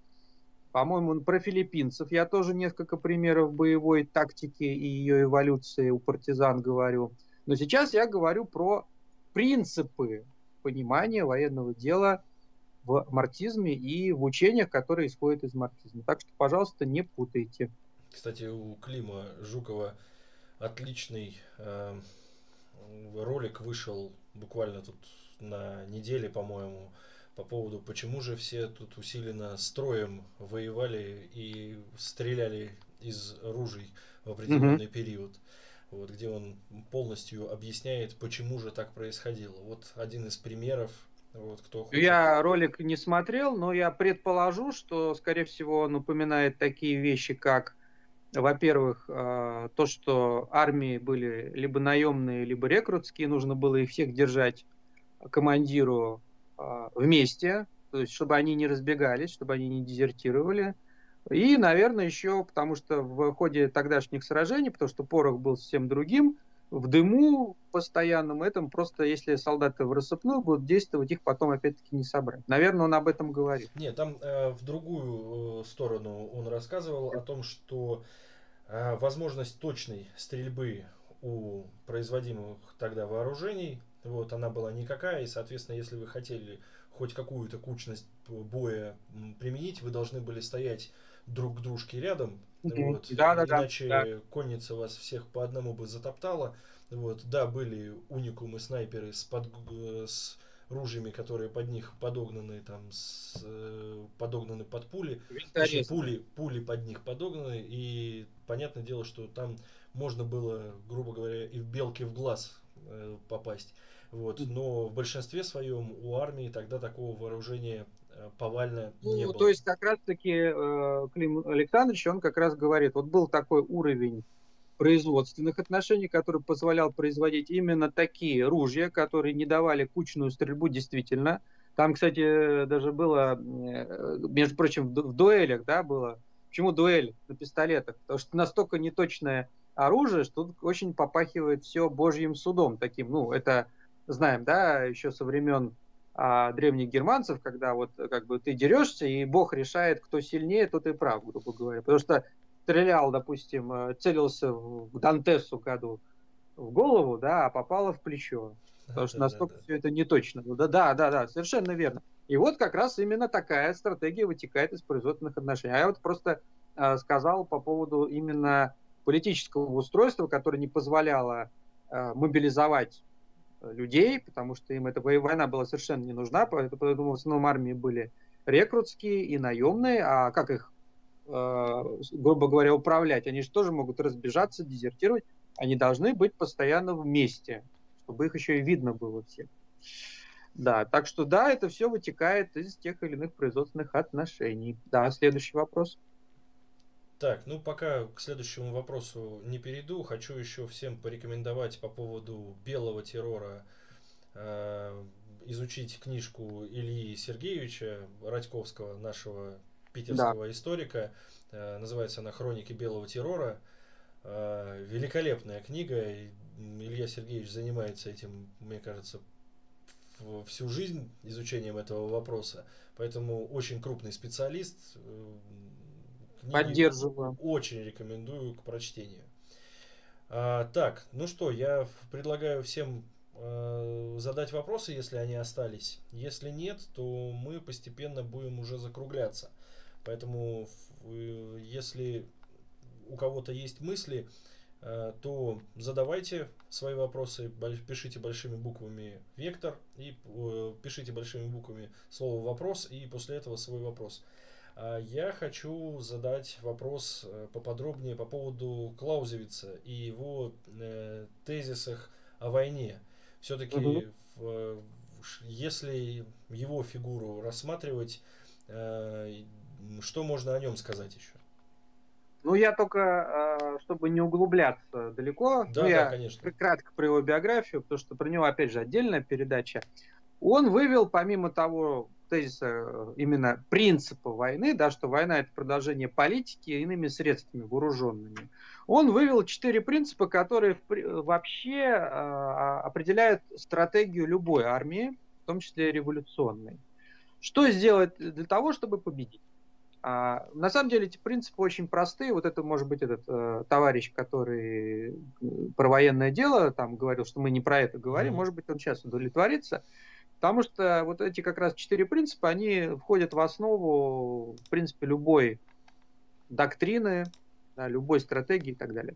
По-моему, про филиппинцев я тоже несколько примеров боевой тактики и ее эволюции у партизан говорю. Но сейчас я говорю про принципы понимания военного дела в марксизме и в учениях, которые исходят из марксизма. Так что, пожалуйста, не путайте. Кстати, у Клима Жукова отличный э, ролик вышел буквально тут на неделе, по-моему, по поводу, почему же все тут усиленно строем воевали и стреляли из ружей в определенный mm-hmm. период. Вот, где он полностью объясняет, почему же так происходило. Вот один из примеров вот, кто хочет. Я ролик не смотрел, но я предположу, что, скорее всего, он упоминает такие вещи, как, во-первых, э, то, что армии были либо наемные, либо рекрутские, нужно было их всех держать командиру э, вместе, то есть чтобы они не разбегались, чтобы они не дезертировали. И, наверное, еще потому что в ходе тогдашних сражений, потому что порох был совсем другим, в дыму постоянном этом, просто если солдаты в рассыпную будут действовать, их потом опять-таки не собрать. Наверное, он об этом говорит. Нет, там э, в другую э, сторону он рассказывал о том, что э, возможность точной стрельбы у производимых тогда вооружений, вот, она была никакая, и, соответственно, если вы хотели хоть какую-то кучность боя применить, вы должны были стоять друг к дружке рядом, mm Вот. Да, да, Иначе да. конница вас всех по одному бы затоптала. Вот. Да, были уникумы снайперы с, под, с ружьями, которые под них подогнаны, там, с, э, подогнаны под пули. Точнее, пули, пули под них подогнаны. И понятное дело, что там можно было, грубо говоря, и в белке в глаз э, попасть. Вот. Но в большинстве своем у армии тогда такого вооружения Э, повально ну, не было. То есть как раз-таки э, Клим Александрович, он как раз говорит, вот был такой уровень производственных отношений, который позволял производить именно такие ружья, которые не давали кучную стрельбу действительно. Там, кстати, даже было, э, между прочим, в дуэлях, да, было. Почему дуэль на пистолетах? Потому что настолько неточное оружие, что тут очень попахивает все божьим судом таким. Ну, это знаем, да, еще со времен а, древних германцев, когда вот как бы ты дерешься, и Бог решает, кто сильнее, тот и прав, грубо говоря. Потому что стрелял, допустим, э, целился в Дантесу году в голову, да, а попало в плечо. Потому что настолько все это не точно. Да, да, да, да, совершенно верно. И вот как раз именно такая стратегия вытекает из производственных отношений. А я вот просто э, сказал по поводу именно политического устройства, которое не позволяло э, мобилизовать людей, потому что им эта война была совершенно не нужна, поэтому в основном армии были рекрутские и наемные, а как их, э, грубо говоря, управлять? Они же тоже могут разбежаться, дезертировать, они должны быть постоянно вместе, чтобы их еще и видно было всем. Да, так что да, это все вытекает из тех или иных производственных отношений. Да, следующий вопрос. Так, ну пока к следующему вопросу не перейду, хочу еще всем порекомендовать по поводу белого террора э, изучить книжку Ильи Сергеевича Радьковского, нашего питерского да. историка. Э, называется она «Хроники белого террора». Э, великолепная книга. Илья Сергеевич занимается этим, мне кажется, всю жизнь изучением этого вопроса. Поэтому очень крупный специалист. Книги Поддерживаю. Очень рекомендую к прочтению. А, так, ну что, я предлагаю всем э, задать вопросы, если они остались. Если нет, то мы постепенно будем уже закругляться. Поэтому, э, если у кого-то есть мысли, э, то задавайте свои вопросы, пишите большими буквами вектор и э, пишите большими буквами слово вопрос и после этого свой вопрос. Я хочу задать вопрос э, поподробнее по поводу Клаузевица и его э, тезисах о войне. Все-таки, угу. если его фигуру рассматривать, э, что можно о нем сказать еще? Ну, я только, чтобы не углубляться далеко, да, ну, да, я конечно. кратко про его биографию, потому что про него, опять же, отдельная передача. Он вывел, помимо того, тезиса э, именно принципа войны, да, что война это продолжение политики иными средствами вооруженными, он вывел четыре принципа, которые вообще э, определяют стратегию любой армии, в том числе революционной. Что сделать для того, чтобы победить? А, на самом деле эти принципы очень простые. Вот это может быть этот э, товарищ, который э, про военное дело там говорил, что мы не про это говорим. Mm-hmm. Может быть, он сейчас удовлетворится. Потому что вот эти как раз четыре принципа, они входят в основу, в принципе, любой доктрины, да, любой стратегии и так далее.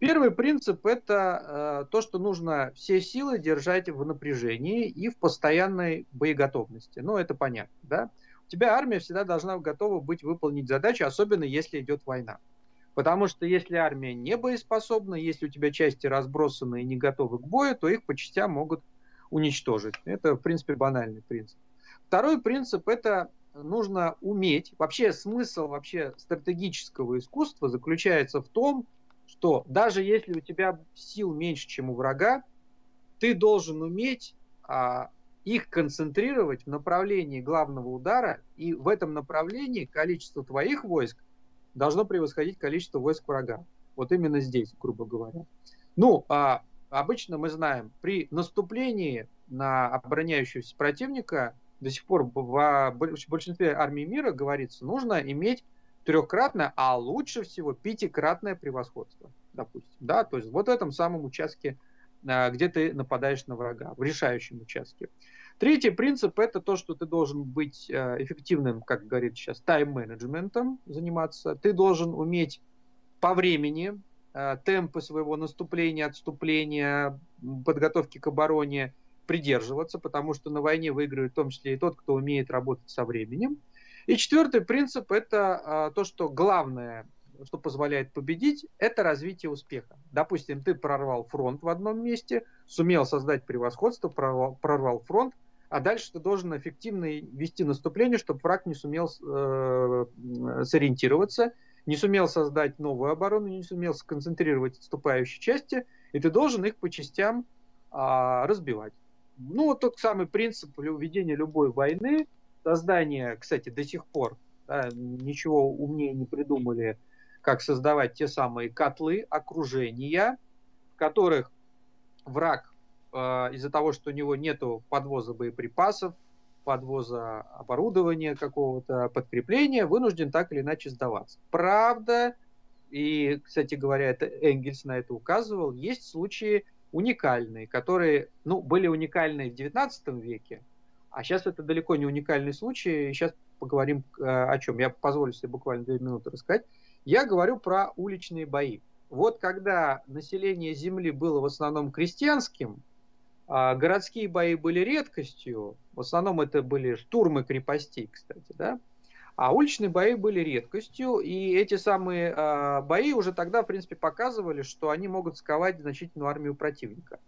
Первый принцип – это э, то, что нужно все силы держать в напряжении и в постоянной боеготовности. Ну, это понятно, да? У тебя армия всегда должна готова быть выполнить задачу, особенно если идет война. Потому что если армия не боеспособна, если у тебя части разбросаны и не готовы к бою, то их по частям могут уничтожить. Это, в принципе, банальный принцип. Второй принцип – это нужно уметь. Вообще смысл вообще стратегического искусства заключается в том, что даже если у тебя сил меньше, чем у врага, ты должен уметь а, их концентрировать в направлении главного удара, и в этом направлении количество твоих войск должно превосходить количество войск врага. Вот именно здесь, грубо говоря. Ну, а обычно мы знаем, при наступлении на обороняющегося противника до сих пор в большинстве армий мира говорится, нужно иметь трехкратное, а лучше всего пятикратное превосходство, допустим. Да, то есть вот в этом самом участке, а, где ты нападаешь на врага, в решающем участке. Третий принцип – это то, что ты должен быть а, эффективным, как говорит сейчас, тайм-менеджментом заниматься. Ты должен уметь по времени темпы своего наступления, отступления, подготовки к обороне придерживаться, потому что на войне выигрывает в том числе и тот, кто умеет работать со временем. И четвертый принцип – это а, то, что главное, что позволяет победить, это развитие успеха. Допустим, ты прорвал фронт в одном месте, сумел создать превосходство, прорвал, прорвал фронт, а дальше ты должен эффективно вести наступление, чтобы враг не сумел э, сориентироваться, не сумел создать новую оборону, не сумел сконцентрировать отступающие части, и ты должен их по частям э, разбивать. Ну, вот тот самый принцип ведения любой войны, создание, кстати, до сих пор да, ничего умнее не придумали, как создавать те самые котлы, окружения, в которых враг э, из-за того, что у него нет подвоза боеприпасов, подвоза оборудования какого-то, подкрепления, вынужден так или иначе сдаваться. Правда, и, кстати говоря, это Энгельс на это указывал, есть случаи уникальные, которые ну, были уникальны в XIX веке, а сейчас это далеко не уникальный случай. Сейчас поговорим э, о чем. Я позволю себе буквально две минуты рассказать. Я говорю про уличные бои. Вот когда население Земли было в основном крестьянским, а городские бои были редкостью, в основном это были штурмы крепостей, кстати, да, а уличные бои были редкостью, и эти самые э, бои уже тогда, в принципе, показывали, что они могут сковать значительную армию противника.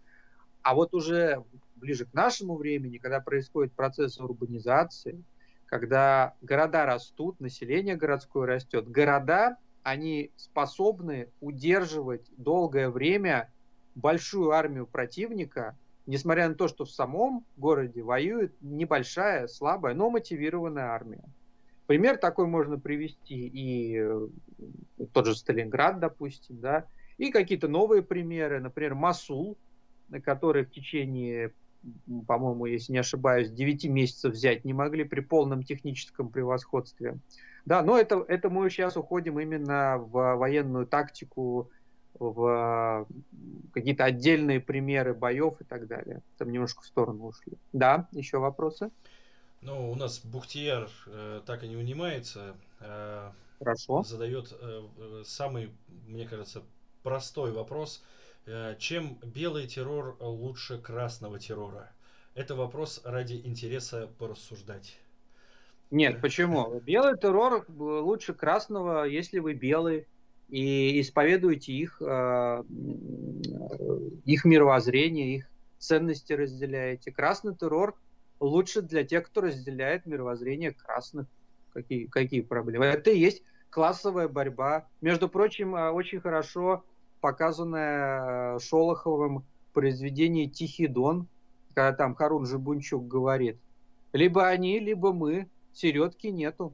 А вот уже ближе к нашему времени, когда происходит процесс урбанизации, когда города растут, население городское растет, города, они способны удерживать долгое время большую армию противника, несмотря на то, что в самом городе воюет небольшая, слабая, но мотивированная армия. Пример такой можно привести и э, тот же Сталинград, допустим, да, и какие-то новые примеры, например, Масул, который в течение по-моему, если не ошибаюсь, 9 месяцев взять не могли при полном техническом превосходстве. Да, но это, это мы сейчас уходим именно в военную тактику, в какие-то отдельные примеры боев и так далее. Там немножко в сторону ушли. Да, еще вопросы? Ну, у нас Бухтияр э, так и не унимается. Э, Хорошо. Задает э, э самый, мне кажется, простой вопрос – Э, чем белый террор лучше красного террора? Это вопрос ради интереса порассуждать. Нет, почему? Белый террор лучше красного, если вы белый и исповедуете их, э, их мировоззрение, их ценности разделяете. Красный террор лучше для тех, кто разделяет мировоззрение красных. Какие, какие проблемы? Это и есть классовая борьба. Между прочим, э, очень хорошо показанное э, Шолоховым произведение «Тихий дон», когда там Харун Жибунчук говорит, либо они, либо мы, середки нету.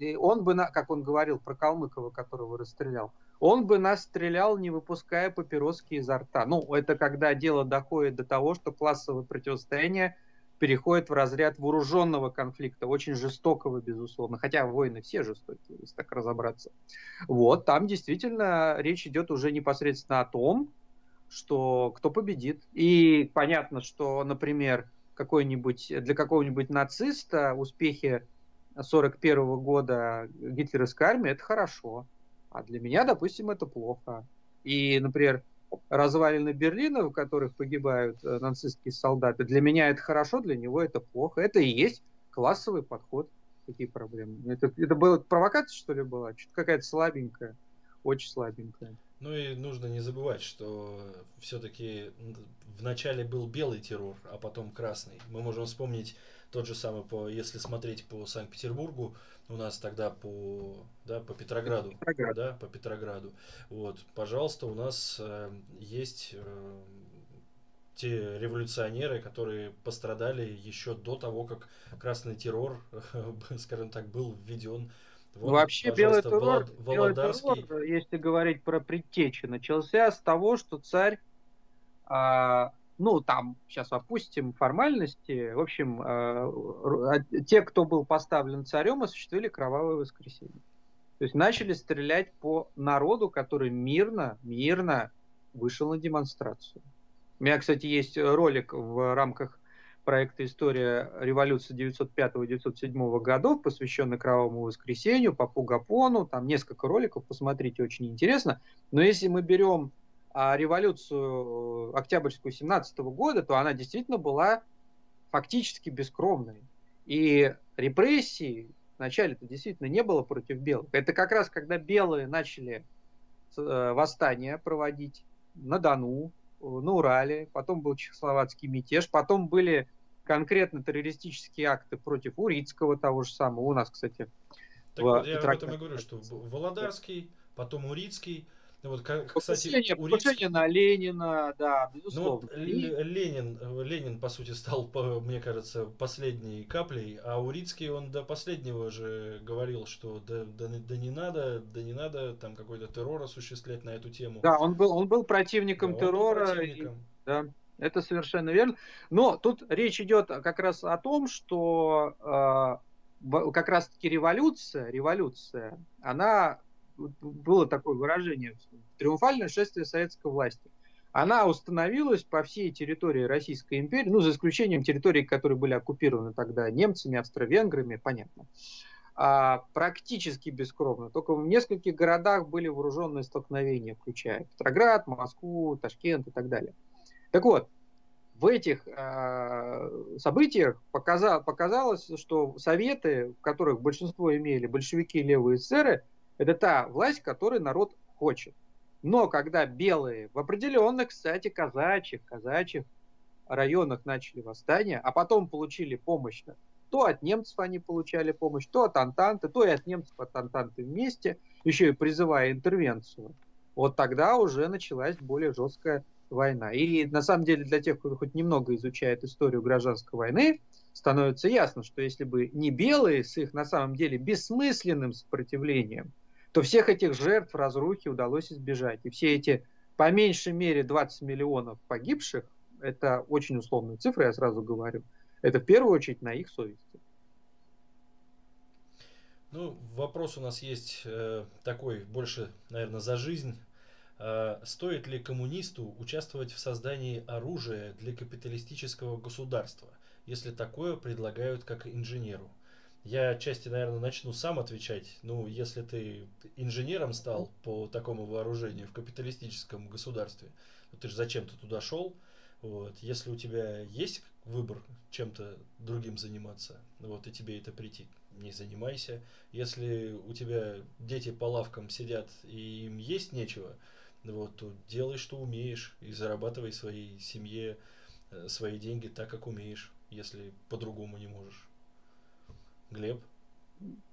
И он бы, как он говорил про Калмыкова, которого расстрелял, он бы нас стрелял, не выпуская папироски изо рта. Ну, это когда дело доходит до того, что классовое противостояние – переходит в разряд вооруженного конфликта, очень жестокого, безусловно. Хотя войны все жестокие, если так разобраться. Вот, там действительно речь идет уже непосредственно о том, что кто победит. И понятно, что, например, какой-нибудь, для какого-нибудь нациста успехи 41 года гитлеровской армии это хорошо. А для меня, допустим, это плохо. И, например, развалины Берлина, в которых погибают э, нацистские солдаты, для меня это хорошо, для него это плохо. Это и есть классовый подход. Какие проблемы? Это, это была провокация, что ли, была? Что-то какая-то слабенькая. очень слабенькая. Ну и нужно не забывать, что все-таки в начале был белый террор, а потом красный. Мы можем вспомнить тот же самый, по, если смотреть по Санкт-Петербургу, у нас тогда по, да, по Петрограду, Петроград. да, по Петрограду. Вот, пожалуйста, у нас э, есть э, те революционеры, которые пострадали еще до того, как красный террор, скажем так, был введен вот, Вообще белый террор, белый террор, если говорить про предтечи, начался с того, что царь, а, ну там сейчас опустим формальности, в общем, а, те, кто был поставлен царем, осуществили кровавое воскресенье. То есть начали стрелять по народу, который мирно, мирно вышел на демонстрацию. У меня, кстати, есть ролик в рамках проекта «История революции 905-907 годов», посвященный Кровавому воскресенью, Папу Гапону, там несколько роликов, посмотрите, очень интересно. Но если мы берем революцию э, Октябрьскую 17 года, то она действительно была фактически бескровной. И репрессий вначале это действительно не было против белых. Это как раз когда белые начали э, восстание проводить на Дону, на Урале, потом был чехословацкий мятеж, потом были конкретно террористические акты против Урицкого того же самого. У нас, кстати, так в, вот я об этом и говорю, что Володарский, потом Урицкий, ну, вот, кстати, покушение, Урицкий... покушение на Ленина, да, безусловно. Ну, вот, Ленин, Ленин, по сути, стал, мне кажется, последней каплей, а Урицкий, он до последнего же говорил, что да, да, да не надо, да не надо там какой-то террор осуществлять на эту тему. Да, он был, он был противником да, террора. Был противником. И, да, это совершенно верно. Но тут речь идет как раз о том, что э, как раз-таки революция, революция, она было такое выражение, триумфальное шествие советской власти. Она установилась по всей территории Российской империи, ну, за исключением территорий, которые были оккупированы тогда немцами, австро-венграми, понятно. А, практически бескровно. Только в нескольких городах были вооруженные столкновения, включая Петроград, Москву, Ташкент и так далее. Так вот, в этих э, событиях показа, показалось, что советы, в которых большинство имели большевики левые эсеры, это та власть, которую народ хочет. Но когда белые в определенных, кстати, казачьих, казачьих районах начали восстание, а потом получили помощь, то от немцев они получали помощь, то от Антанты, то и от немцев, от Антанты вместе, еще и призывая интервенцию, вот тогда уже началась более жесткая война. И на самом деле для тех, кто хоть немного изучает историю гражданской войны, становится ясно, что если бы не белые с их на самом деле бессмысленным сопротивлением, то всех этих жертв разрухи удалось избежать. И все эти, по меньшей мере, 20 миллионов погибших, это очень условные цифры, я сразу говорю, это в первую очередь на их совести. Ну, вопрос у нас есть э, такой, больше, наверное, за жизнь. Э, стоит ли коммунисту участвовать в создании оружия для капиталистического государства, если такое предлагают как инженеру? Я отчасти, наверное, начну сам отвечать. Ну, если ты инженером стал по такому вооружению в капиталистическом государстве, то ты же зачем-то туда шел. Вот. Если у тебя есть выбор чем-то другим заниматься, вот, и тебе это прийти, не занимайся. Если у тебя дети по лавкам сидят и им есть нечего, вот, то делай, что умеешь, и зарабатывай своей семье э, свои деньги так, как умеешь, если по-другому не можешь. Глеб?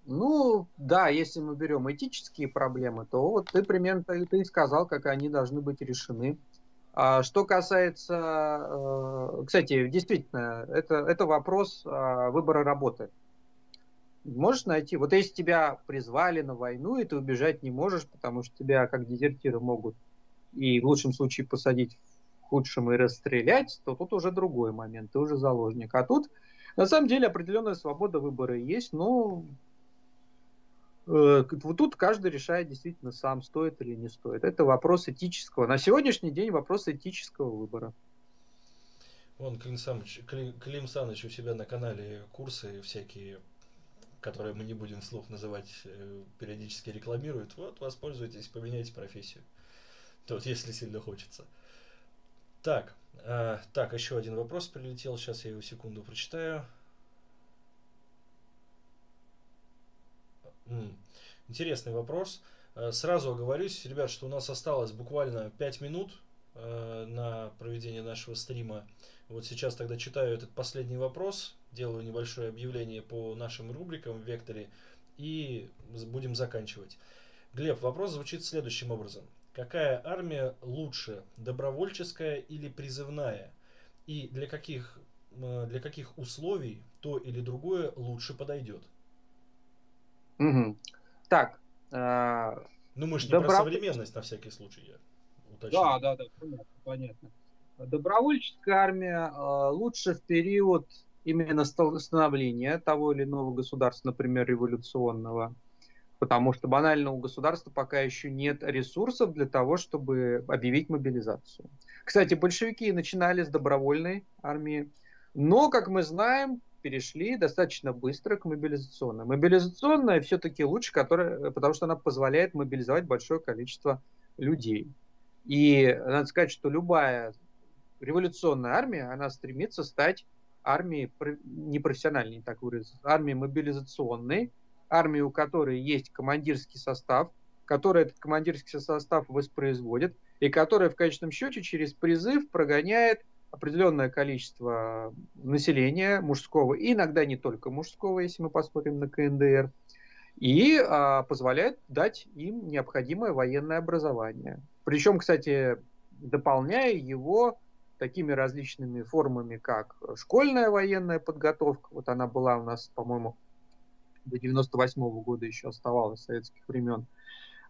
Ну, да, если мы берем этические проблемы, то вот ты примерно ты, сказал, как они должны быть решены. А что касается, э, кстати, действительно, это, это вопрос э, выбора работы. Можешь найти, вот если тебя призвали на войну, и ты убежать не можешь, потому что тебя как дезертира могут и в лучшем случае посадить, в худшем и расстрелять, то тут уже другой момент, ты уже заложник. А тут на самом деле определенная свобода выбора есть, но э, вот тут каждый решает действительно сам, стоит или не стоит. Это вопрос этического. На сегодняшний день вопрос этического выбора. Вон Клим Саныч, Клим Саныч у себя на канале курсы всякие, которые мы не будем вслух называть, э, периодически рекламирует. Вот, воспользуйтесь, поменяйте профессию. Тут, если сильно хочется. Так, э, так, еще один вопрос прилетел. Сейчас я его секунду прочитаю. Интересный вопрос. Э, сразу оговорюсь, ребят, что у нас осталось буквально 5 минут э, на проведение нашего стрима. Вот сейчас тогда читаю этот последний вопрос, делаю небольшое объявление по нашим рубрикам в Векторе и будем заканчивать. Глеб, вопрос звучит следующим образом. Какая армия лучше, добровольческая или призывная? И для каких, э, для каких условий то или другое лучше подойдет? Угу. Так. Э, ну мы же не добро... про современность на всякий случай, я уточню. Да, да, да, понятно. понятно. Добровольческая армия э, лучше в период именно становления того или иного государства, например, революционного, потому что банально у государства пока еще нет ресурсов для того, чтобы объявить мобилизацию. Кстати, большевики начинали с добровольной армии, но, как мы знаем, перешли достаточно быстро к мобилизационной. Мобилизационная все-таки лучше, которая, потому что она позволяет мобилизовать большое количество людей. И надо сказать, что любая революционная армия, она стремится стать армией непрофессиональной, так выразиться, армией мобилизационной, армией, у которой есть командирский состав, который этот командирский состав воспроизводит, и которая в конечном счете через призыв прогоняет определенное количество населения мужского, и иногда не только мужского, если мы посмотрим на КНДР, и а, позволяет дать им необходимое военное образование. Причем, кстати, дополняя его такими различными формами, как школьная военная подготовка, вот она была у нас, по-моему, до 98 -го года еще оставалась советских времен,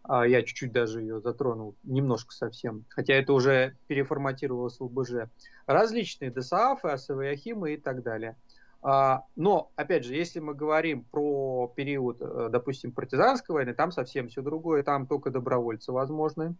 а, я чуть-чуть даже ее затронул, немножко совсем, хотя это уже переформатировалось в ОБЖ. Различные ДСАФы, АСВ и так далее. А, но, опять же, если мы говорим про период, э, допустим, партизанской войны, там совсем все другое, там только добровольцы возможны,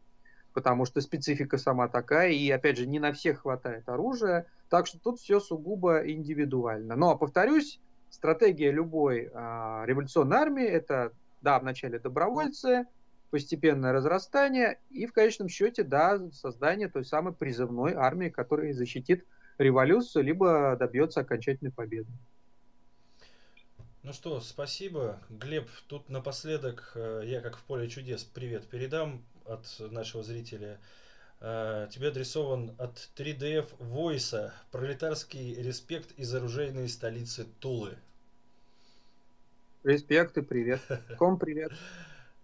потому что специфика сама такая, и, опять же, не на всех хватает оружия, так что тут все сугубо индивидуально. Но, повторюсь, стратегия любой а, революционной армии – это, да, вначале добровольцы, постепенное разрастание и в конечном счете, да, создание той самой призывной армии, которая защитит революцию, либо добьется окончательной победы. Ну что, спасибо. Глеб, тут напоследок э, я как в поле чудес привет передам от нашего зрителя. Э, тебе адресован от 3DF Voice пролетарский респект из оружейной столицы Тулы. Респект и привет. Ком привет.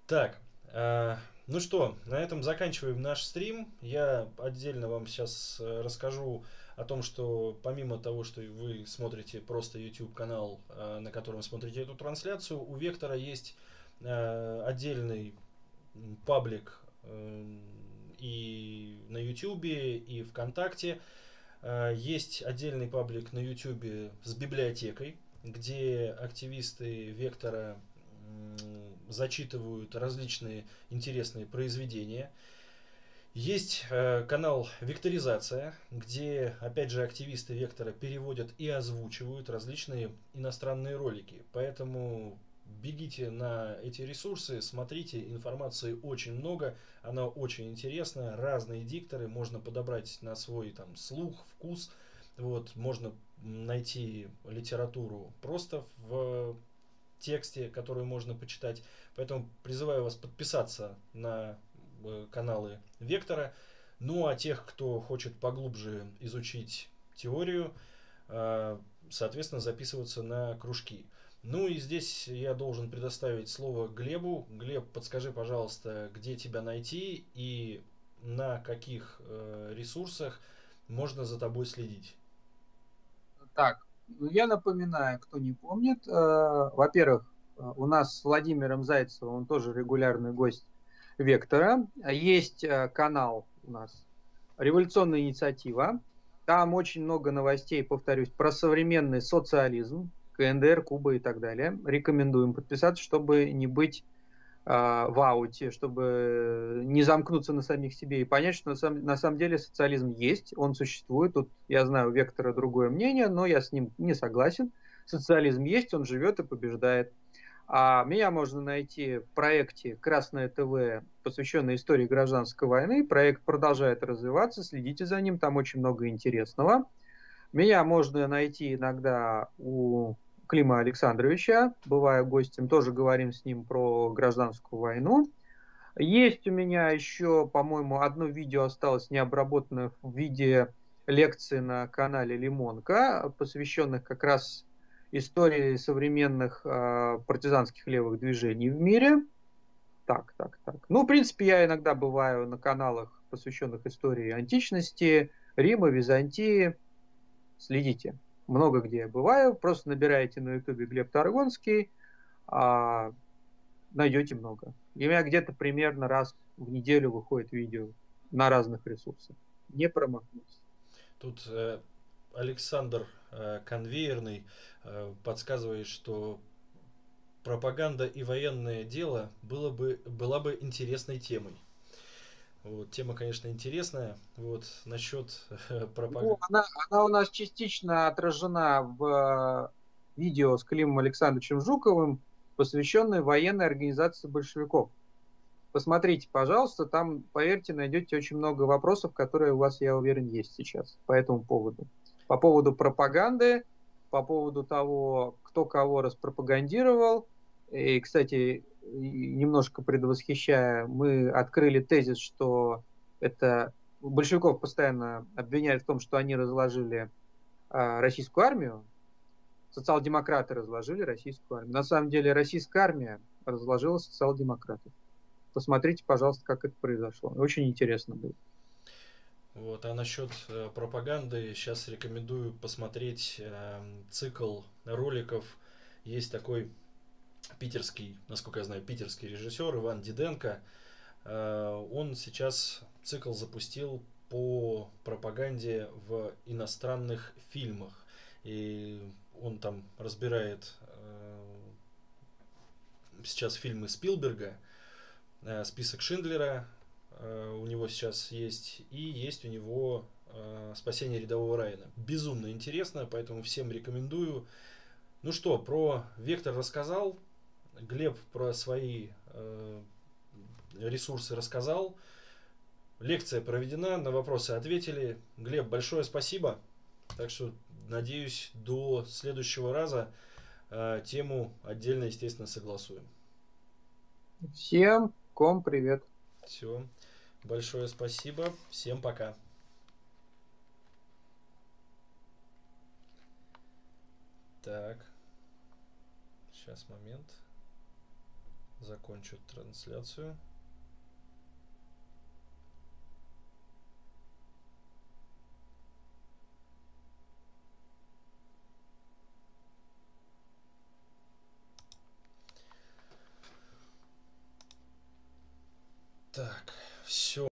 Так, а, ну что, на этом заканчиваем наш стрим. Я отдельно вам сейчас э, расскажу о том, что помимо того, что вы смотрите просто YouTube канал, э, на котором смотрите эту трансляцию, у Вектора есть э, отдельный паблик и на YouTube, и ВКонтакте. Есть отдельный паблик на YouTube с библиотекой, где активисты Вектора зачитывают различные интересные произведения. Есть э, канал Векторизация, где, опять же, активисты Вектора переводят и озвучивают различные иностранные ролики. Поэтому бегите на эти ресурсы, смотрите, информации очень много, она очень интересная, разные дикторы, можно подобрать на свой там слух, вкус, вот, можно найти литературу просто в тексте, которую можно почитать. Поэтому призываю вас подписаться на э, каналы Вектора. Ну а тех, кто хочет поглубже изучить теорию, э, соответственно, записываться на кружки. Ну и здесь я должен предоставить слово Глебу. Глеб, подскажи, пожалуйста, где тебя найти и на каких э, ресурсах можно за тобой следить. Так, ну, я напоминаю, кто не помнит, э, во-первых, э, у нас с Владимиром Зайцевым, он тоже регулярный гость Вектора, есть э, канал у нас «Революционная инициатива», там очень много новостей, повторюсь, про современный социализм, КНДР, Куба и так далее. Рекомендуем подписаться, чтобы не быть а, в ауте, чтобы не замкнуться на самих себе и понять, что на самом, на самом деле социализм есть, он существует. Тут я знаю у Вектора другое мнение, но я с ним не согласен. Социализм есть, он живет и побеждает. А меня можно найти в проекте «Красное ТВ», посвященной истории гражданской войны. Проект продолжает развиваться, следите за ним, там очень много интересного. Меня можно найти иногда у Клима Александровича, бываю гостем, тоже говорим с ним про гражданскую войну. Есть у меня еще, по-моему, одно видео осталось необработанное в виде лекции на канале Лимонка, посвященных как раз истории современных э, партизанских левых движений в мире. Так, так, так. Ну, в принципе, я иногда бываю на каналах, посвященных истории античности, Рима, Византии. Следите. Много где я бываю. Просто набираете на ютубе Глеб Таргонский. А, найдете много. у меня где-то примерно раз в неделю выходит видео на разных ресурсах. Не промахнусь. Тут э, Александр э, Конвейерный э, подсказывает, что пропаганда и военное дело было бы, была бы интересной темой. Вот, тема, конечно, интересная. Вот, насчет э, пропаганды. Ну, она, она у нас частично отражена в э, видео с Климом Александровичем Жуковым, посвященной военной организации большевиков. Посмотрите, пожалуйста, там, поверьте, найдете очень много вопросов, которые у вас, я уверен, есть сейчас по этому поводу. По поводу пропаганды, по поводу того, кто кого распропагандировал. И, кстати, немножко предвосхищая, мы открыли тезис, что это большевиков постоянно обвиняют в том, что они разложили а, российскую армию, социал-демократы разложили российскую армию. На самом деле российская армия разложила социал-демократов. Посмотрите, пожалуйста, как это произошло. Очень интересно будет. Вот, а насчет э, пропаганды, сейчас рекомендую посмотреть э, цикл роликов. Есть такой питерский, насколько я знаю, питерский режиссер Иван Диденко. Э, он сейчас цикл запустил по пропаганде в иностранных фильмах. И он там разбирает э, сейчас фильмы Спилберга, Э, список Шиндлера у него сейчас есть, и есть у него «Спасение рядового Райана». Безумно интересно, поэтому всем рекомендую. Ну что, про Вектор рассказал, Глеб про свои ресурсы рассказал. Лекция проведена, на вопросы ответили. Глеб, большое спасибо. Так что, надеюсь, до следующего раза тему отдельно, естественно, согласуем. Всем Ком, привет. Все. Большое спасибо. Всем пока. Так. Сейчас момент. Закончу трансляцию. Так, все.